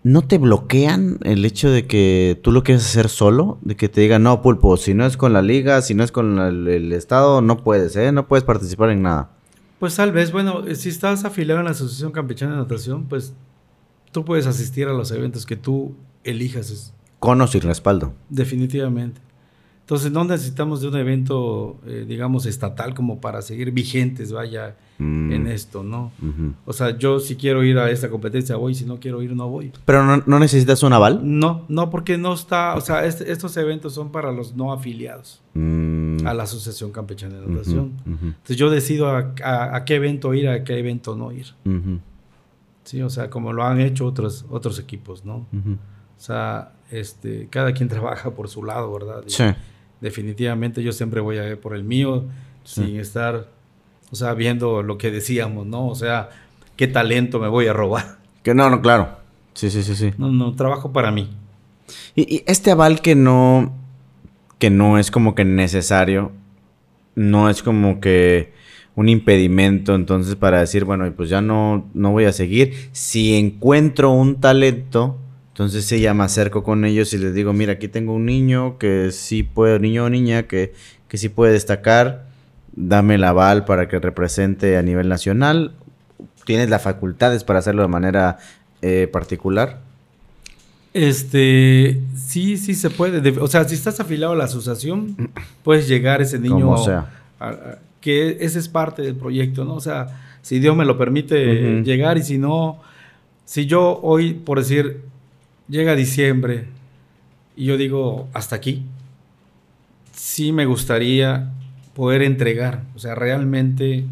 ¿no te bloquean el hecho de que tú lo quieres hacer solo? De que te digan, no, pulpo, si no es con la liga, si no es con el, el Estado, no puedes, ¿eh? No puedes participar en nada.
Pues tal vez, bueno, eh, si estás afiliado en la Asociación Campechana de Natación, pues tú puedes asistir a los eventos que tú elijas,
Con o sin respaldo.
definitivamente. Entonces no necesitamos de un evento, eh, digamos, estatal como para seguir vigentes, vaya,
Mm.
en esto, ¿no? O sea, yo si quiero ir a esta competencia voy, si no quiero ir no voy.
Pero no, no necesitas un aval.
No, no, porque no está, o sea, este- estos eventos son para los no afiliados
Mm.
a la Asociación Campechana de Natación. Entonces yo decido a, a- a qué evento ir, a qué evento no ir. Sí, o sea, como lo han hecho otros, otros equipos, ¿no? O sea, este, cada quien trabaja por su lado, ¿verdad? Y
Sí.
Definitivamente yo siempre voy a ir por el mío, sin estar, o sea, viendo lo que decíamos, ¿no? O sea, qué talento me voy a robar.
Que no, no, claro. Sí, sí, sí, sí.
No, no, trabajo para mí.
Y, y este aval que no, que no es como que necesario, no es como que un impedimento entonces para decir, bueno, pues ya no, no voy a seguir. Si encuentro un talento, entonces ya me acerco con ellos y les digo, mira, aquí tengo un niño que sí puede, niño o niña que, que sí puede destacar. dame el aval para que represente a nivel nacional. ¿Tienes las facultades para hacerlo de manera eh, particular?
Este, sí, sí se puede. o sea, si estás afiliado a la asociación, puedes llegar ese niño.
Como sea.
que ese es parte del proyecto, ¿no? O sea, si Dios me lo permite llegar y si no, si yo hoy, por decir, llega diciembre y yo digo, hasta aquí, sí me gustaría poder entregar, o sea, realmente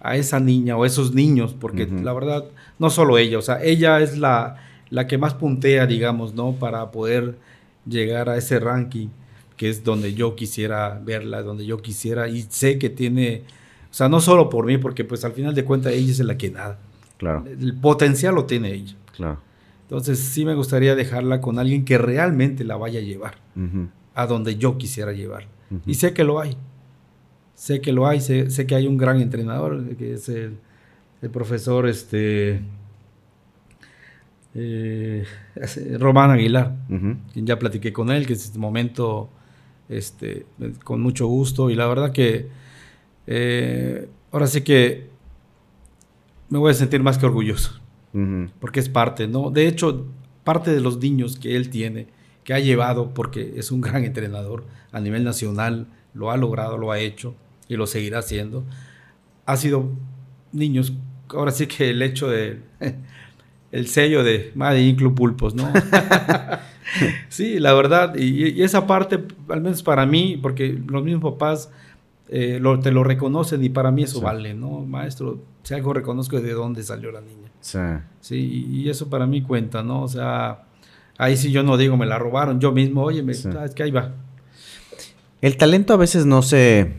a esa niña o esos niños, porque la verdad, no solo ella, o sea, ella es la, la que más puntea, digamos, ¿no? Para poder llegar a ese ranking, que es donde yo quisiera verla, donde yo quisiera, y sé que tiene, o sea, no solo por mí, porque pues al final de cuentas ella es la que nada.
Claro.
El potencial lo tiene ella.
Claro.
Entonces sí me gustaría dejarla con alguien que realmente la vaya a llevar a donde yo quisiera llevar. Y sé que lo hay. Sé que lo hay, sé, que hay un gran entrenador, que es el, profesor este, eh, Román Aguilar, quien ya platiqué con él, que en este momento este, con mucho gusto. Y la verdad que eh, ahora sí que me voy a sentir más que orgulloso porque es parte, ¿no? De hecho, parte de los niños que él tiene, que ha llevado, porque es un gran entrenador a nivel nacional, lo ha logrado, lo ha hecho y lo seguirá haciendo, ha sido niños, ahora sí que el hecho de, el sello de Madrid Club Pulpos, ¿no? sí, la verdad, y, esa parte, al menos para mí, porque los mismos papás eh, te lo reconocen y para mí eso vale, ¿no? Maestro, si algo reconozco de dónde salió la niña.
Sí.
Sí, y eso para mí cuenta, ¿no? O sea, ahí sí yo no digo, me la robaron, yo mismo, oye, me, ah, es que ahí va.
El talento a veces no se,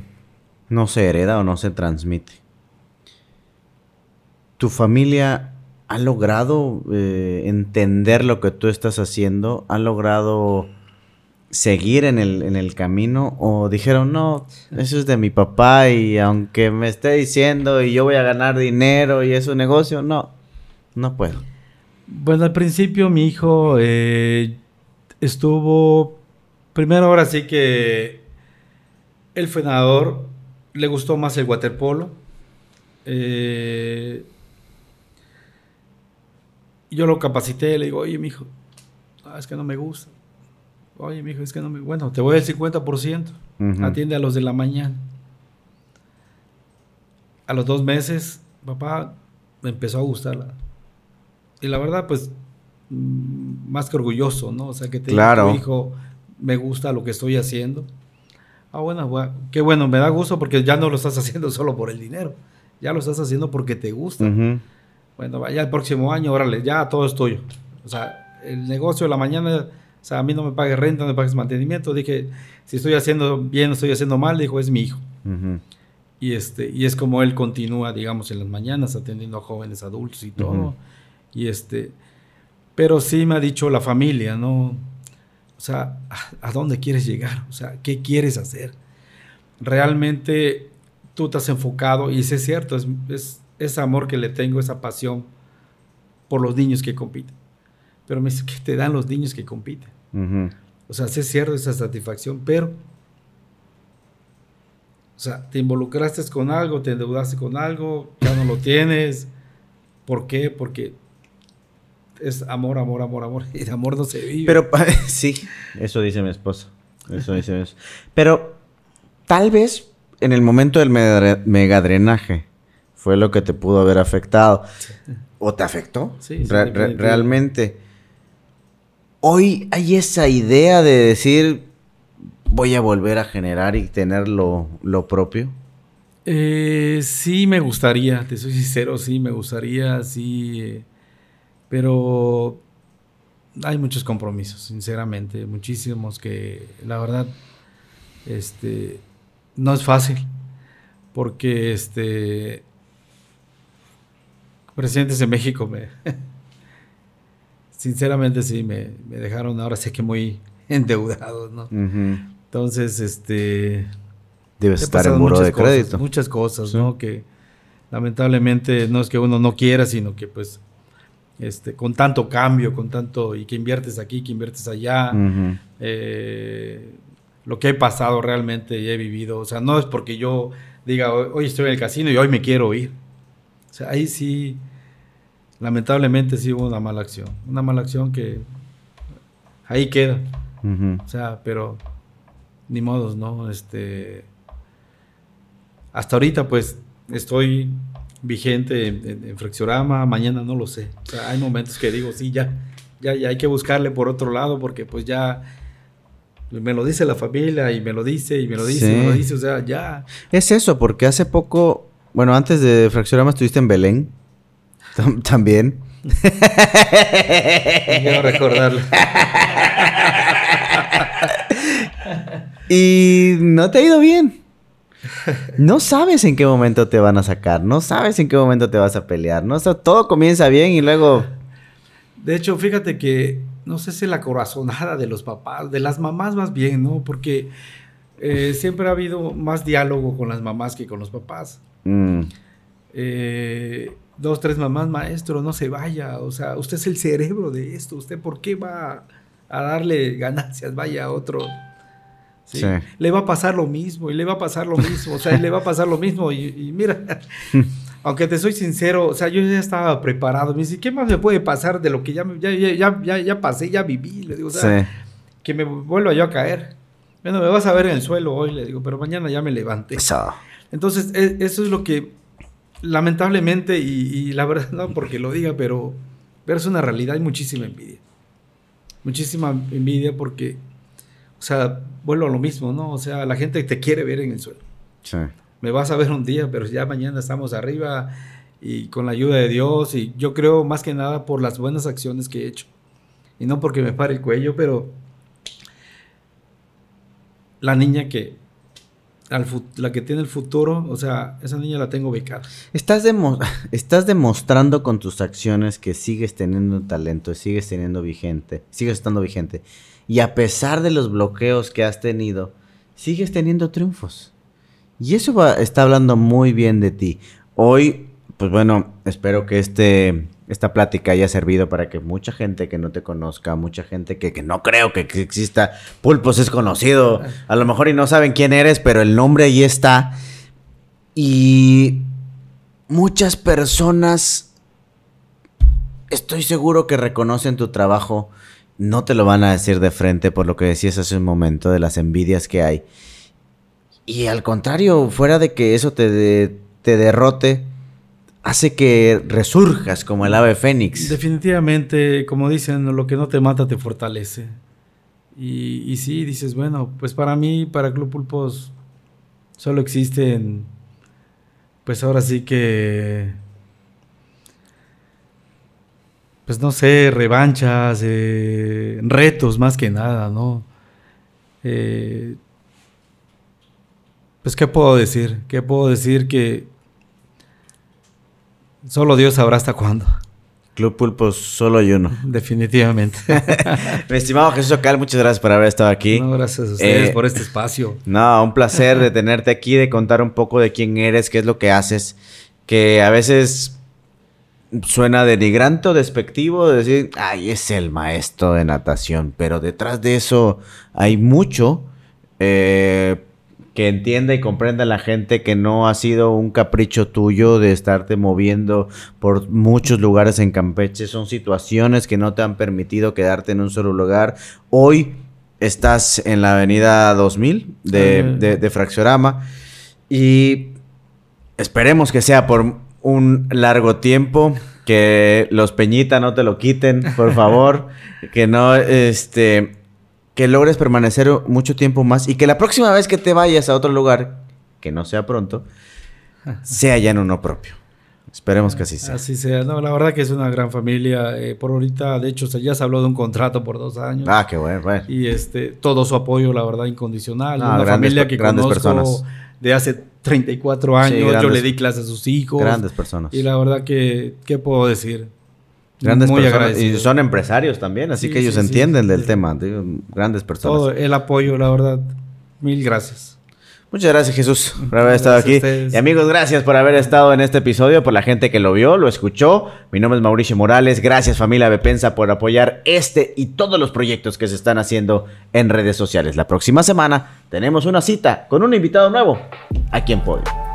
no se hereda o no se transmite. ¿Tu familia ha logrado eh, entender lo que tú estás haciendo? ¿Ha logrado seguir en el, en el camino? ¿O dijeron, no, eso es de mi papá y aunque me esté diciendo y yo voy a ganar dinero y es un negocio, no, no puedo.
Bueno, al principio mi hijo eh, estuvo, primero ahora sí que él fue nadador, le gustó más el waterpolo. Eh, yo lo capacité, le digo, oye, mi hijo, ah, es que no me gusta. Oye, mi hijo, es que no me... Bueno, te voy al 50%. Atiende a los de la mañana. A los dos meses, papá, me empezó a gustar la, y la verdad, pues, mm, más que orgulloso, ¿no? O sea, que te
claro.
hijo, me gusta lo que estoy haciendo. Ah, bueno, qué bueno, me da gusto porque ya no lo estás haciendo solo por el dinero, ya lo estás haciendo porque te gusta. Bueno, vaya el próximo año, órale, ya todo es tuyo. O sea, el negocio de la mañana, o sea, a mí no me pagues renta, no me pagues mantenimiento. Dije, si estoy haciendo bien o estoy haciendo mal, dijo, es mi hijo. Y, este, y es como él continúa, digamos, en las mañanas atendiendo a jóvenes adultos y todo. Y este, pero sí me ha dicho la familia, ¿no? O sea, ¿a, dónde quieres llegar? O sea, ¿qué quieres hacer? Realmente tú te has enfocado, y es cierto, es, es ese amor que le tengo, esa pasión por los niños que compiten. Pero me dice que te dan los niños que compiten. O sea, es cierto esa satisfacción, pero, o sea, te involucraste con algo, te endeudaste con algo, ya no lo tienes. ¿Por qué? Porque es amor, amor, amor, amor. Y de amor no se vive.
Pero sí, eso dice mi esposa. Eso dice eso. Pero tal vez en el momento del megadrenaje fue lo que te pudo haber afectado. ¿O te afectó?
Sí,
realmente. Hoy hay esa idea de decir, voy a volver a generar y tener lo, propio.
Eh, sí, me gustaría, te soy sincero, sí, me gustaría, sí. Pero hay muchos compromisos, sinceramente, muchísimos que la verdad este, no es fácil, porque este, presidentes de México me, sinceramente sí, me, dejaron ahora sé que muy endeudados, ¿no? Entonces, este...
Debe estar en muro de crédito.
Muchas cosas, ¿no? Que lamentablemente no es que uno no quiera, sino que pues este, con tanto cambio, con tanto, y que inviertes aquí, que inviertes allá, eh, lo que he pasado realmente y he vivido, o sea, no es porque yo diga, hoy, estoy en el casino y hoy me quiero ir. O sea, ahí sí, lamentablemente sí hubo una mala acción. Una mala acción que ahí queda. O sea, pero ni modos, ¿no? Este. Hasta ahorita, pues, estoy vigente en, en- mañana no lo sé. O sea, hay momentos que digo, sí, ya, ya, ya hay que buscarle por otro lado, porque pues ya me lo dice la familia y me lo dice y me lo dice y me lo dice, o sea, ya.
Es eso, porque hace poco, bueno, antes de Fracciorama estuviste en Belén. Tam- También.
Quiero recordarlo.
Y no te ha ido bien. No sabes en qué momento te van a sacar, no sabes en qué momento te vas a pelear, no todo comienza bien y luego
De hecho, fíjate que no sé si la corazonada de los papás, de las mamás más bien, ¿no? Porque eh, siempre ha habido más diálogo con las mamás que con los papás.
mm,
Eh, dos, tres mamás, maestro, no se vaya. O sea, usted es el cerebro de esto. ¿Usted por qué va a darle ganancias? Vaya a otro. ¿Sí?
Sí.
Le va a pasar lo mismo y le va a pasar lo mismo. O sea, le va a pasar lo mismo. Y, y mira, aunque te soy sincero, o sea, yo ya estaba preparado. Me dice, ¿qué más me puede pasar de lo que ya, me- ya, ya, ya, ya, pasé, ya viví? Le digo, o sea,
sí.
que me vuelva yo a caer. Bueno, me vas a ver en el suelo hoy, le digo, pero mañana ya me levanté.
Eso.
Entonces, e- eso es lo que lamentablemente, y, y la verdad no porque lo diga, pero, pero es una realidad, hay muchísima envidia. Muchísima envidia porque, sea, vuelvo a lo mismo, ¿no? O sea, la gente te quiere ver en el suelo.
Sí.
Me vas a ver un día, pero ya mañana estamos arriba y con la ayuda de Dios y yo creo más que nada por las buenas acciones que he hecho. Y no porque me pare el cuello, pero la niña que, la que tiene el futuro, o sea, esa niña la tengo becada.
Estás, demo- estás demostrando con tus acciones que sigues teniendo talento, sigues teniendo vigente, sigues estando vigente. Y a pesar de los bloqueos que has tenido, sigues teniendo triunfos. Y eso va- está hablando muy bien de ti. Hoy, pues bueno, espero que este, esta plática haya servido para que mucha gente que no te conozca, mucha gente que, que no creo que, exista, Pulpos es conocido, a lo mejor y no saben quién eres, pero el nombre ahí está. Y muchas personas, estoy seguro que reconocen tu trabajo, no te lo van a decir de frente por lo que decías hace un momento de las envidias que hay. Y al contrario, fuera de que eso te, te derrote, hace que resurjas como el ave fénix.
Definitivamente, como dicen, lo que no te mata te fortalece. Y, sí, dices, bueno, pues para mí, para Club Pulpos, solo existen, pues ahora sí que, pues no sé, revanchas, eh, retos más que nada, ¿no? Eh, pues, ¿qué puedo decir? ¿Qué puedo decir que solo Dios sabrá hasta cuándo?
Club Pulpos, solo hay uno.
Definitivamente.
Mi estimado Jesús Ocal, muchas gracias por haber estado aquí.
No, gracias a ustedes
Eh,
por este espacio.
No, un placer de tenerte aquí, de contar un poco de quién eres, qué es lo que haces, que a veces suena denigrante o despectivo decir, ay, es el maestro de natación, pero detrás de eso hay mucho eh, que entienda y comprenda la gente que no ha sido un capricho tuyo de estarte moviendo por muchos lugares en Campeche, son situaciones que no te han permitido quedarte en un solo lugar. Hoy estás en la avenida 2000 de,
Ah.
de, de Fracciorama y esperemos que sea por un largo tiempo, que los Peñita no te lo quiten, por favor, que no, este, que logres permanecer mucho tiempo más y que la próxima vez que te vayas a otro lugar, que no sea pronto, sea ya en uno propio. Esperemos que así sea.
Así sea. No, la verdad que es una gran familia. eh, por ahorita, de hecho, ya se habló de un contrato por dos años.
Ah, qué bueno, bueno.
Y este, todo su apoyo, la verdad, incondicional.
Ah,
una
grandes
familia que
grandes
conozco
personas.
de hace 34 años. Yo
grandes-
le di clases a sus hijos.
Grandes personas.
Y la verdad que, ¿qué puedo decir?
Grandes
Muy
personas. Y son empresarios también, así
Sí,
que ellos
sí,
entienden
sí,
del
sí.
tema. digo, grandes personas.
Todo el apoyo, la verdad. Mil gracias.
Muchas gracias Jesús por haber estado
Gracias
aquí. Y amigos, gracias por haber estado en este episodio, por la gente que lo vio, lo escuchó. Mi nombre es Mauricio Morales. Gracias familia Bepensa por apoyar este y todos los proyectos que se están haciendo en redes sociales. La próxima semana tenemos una cita con un invitado nuevo aquí en Podio.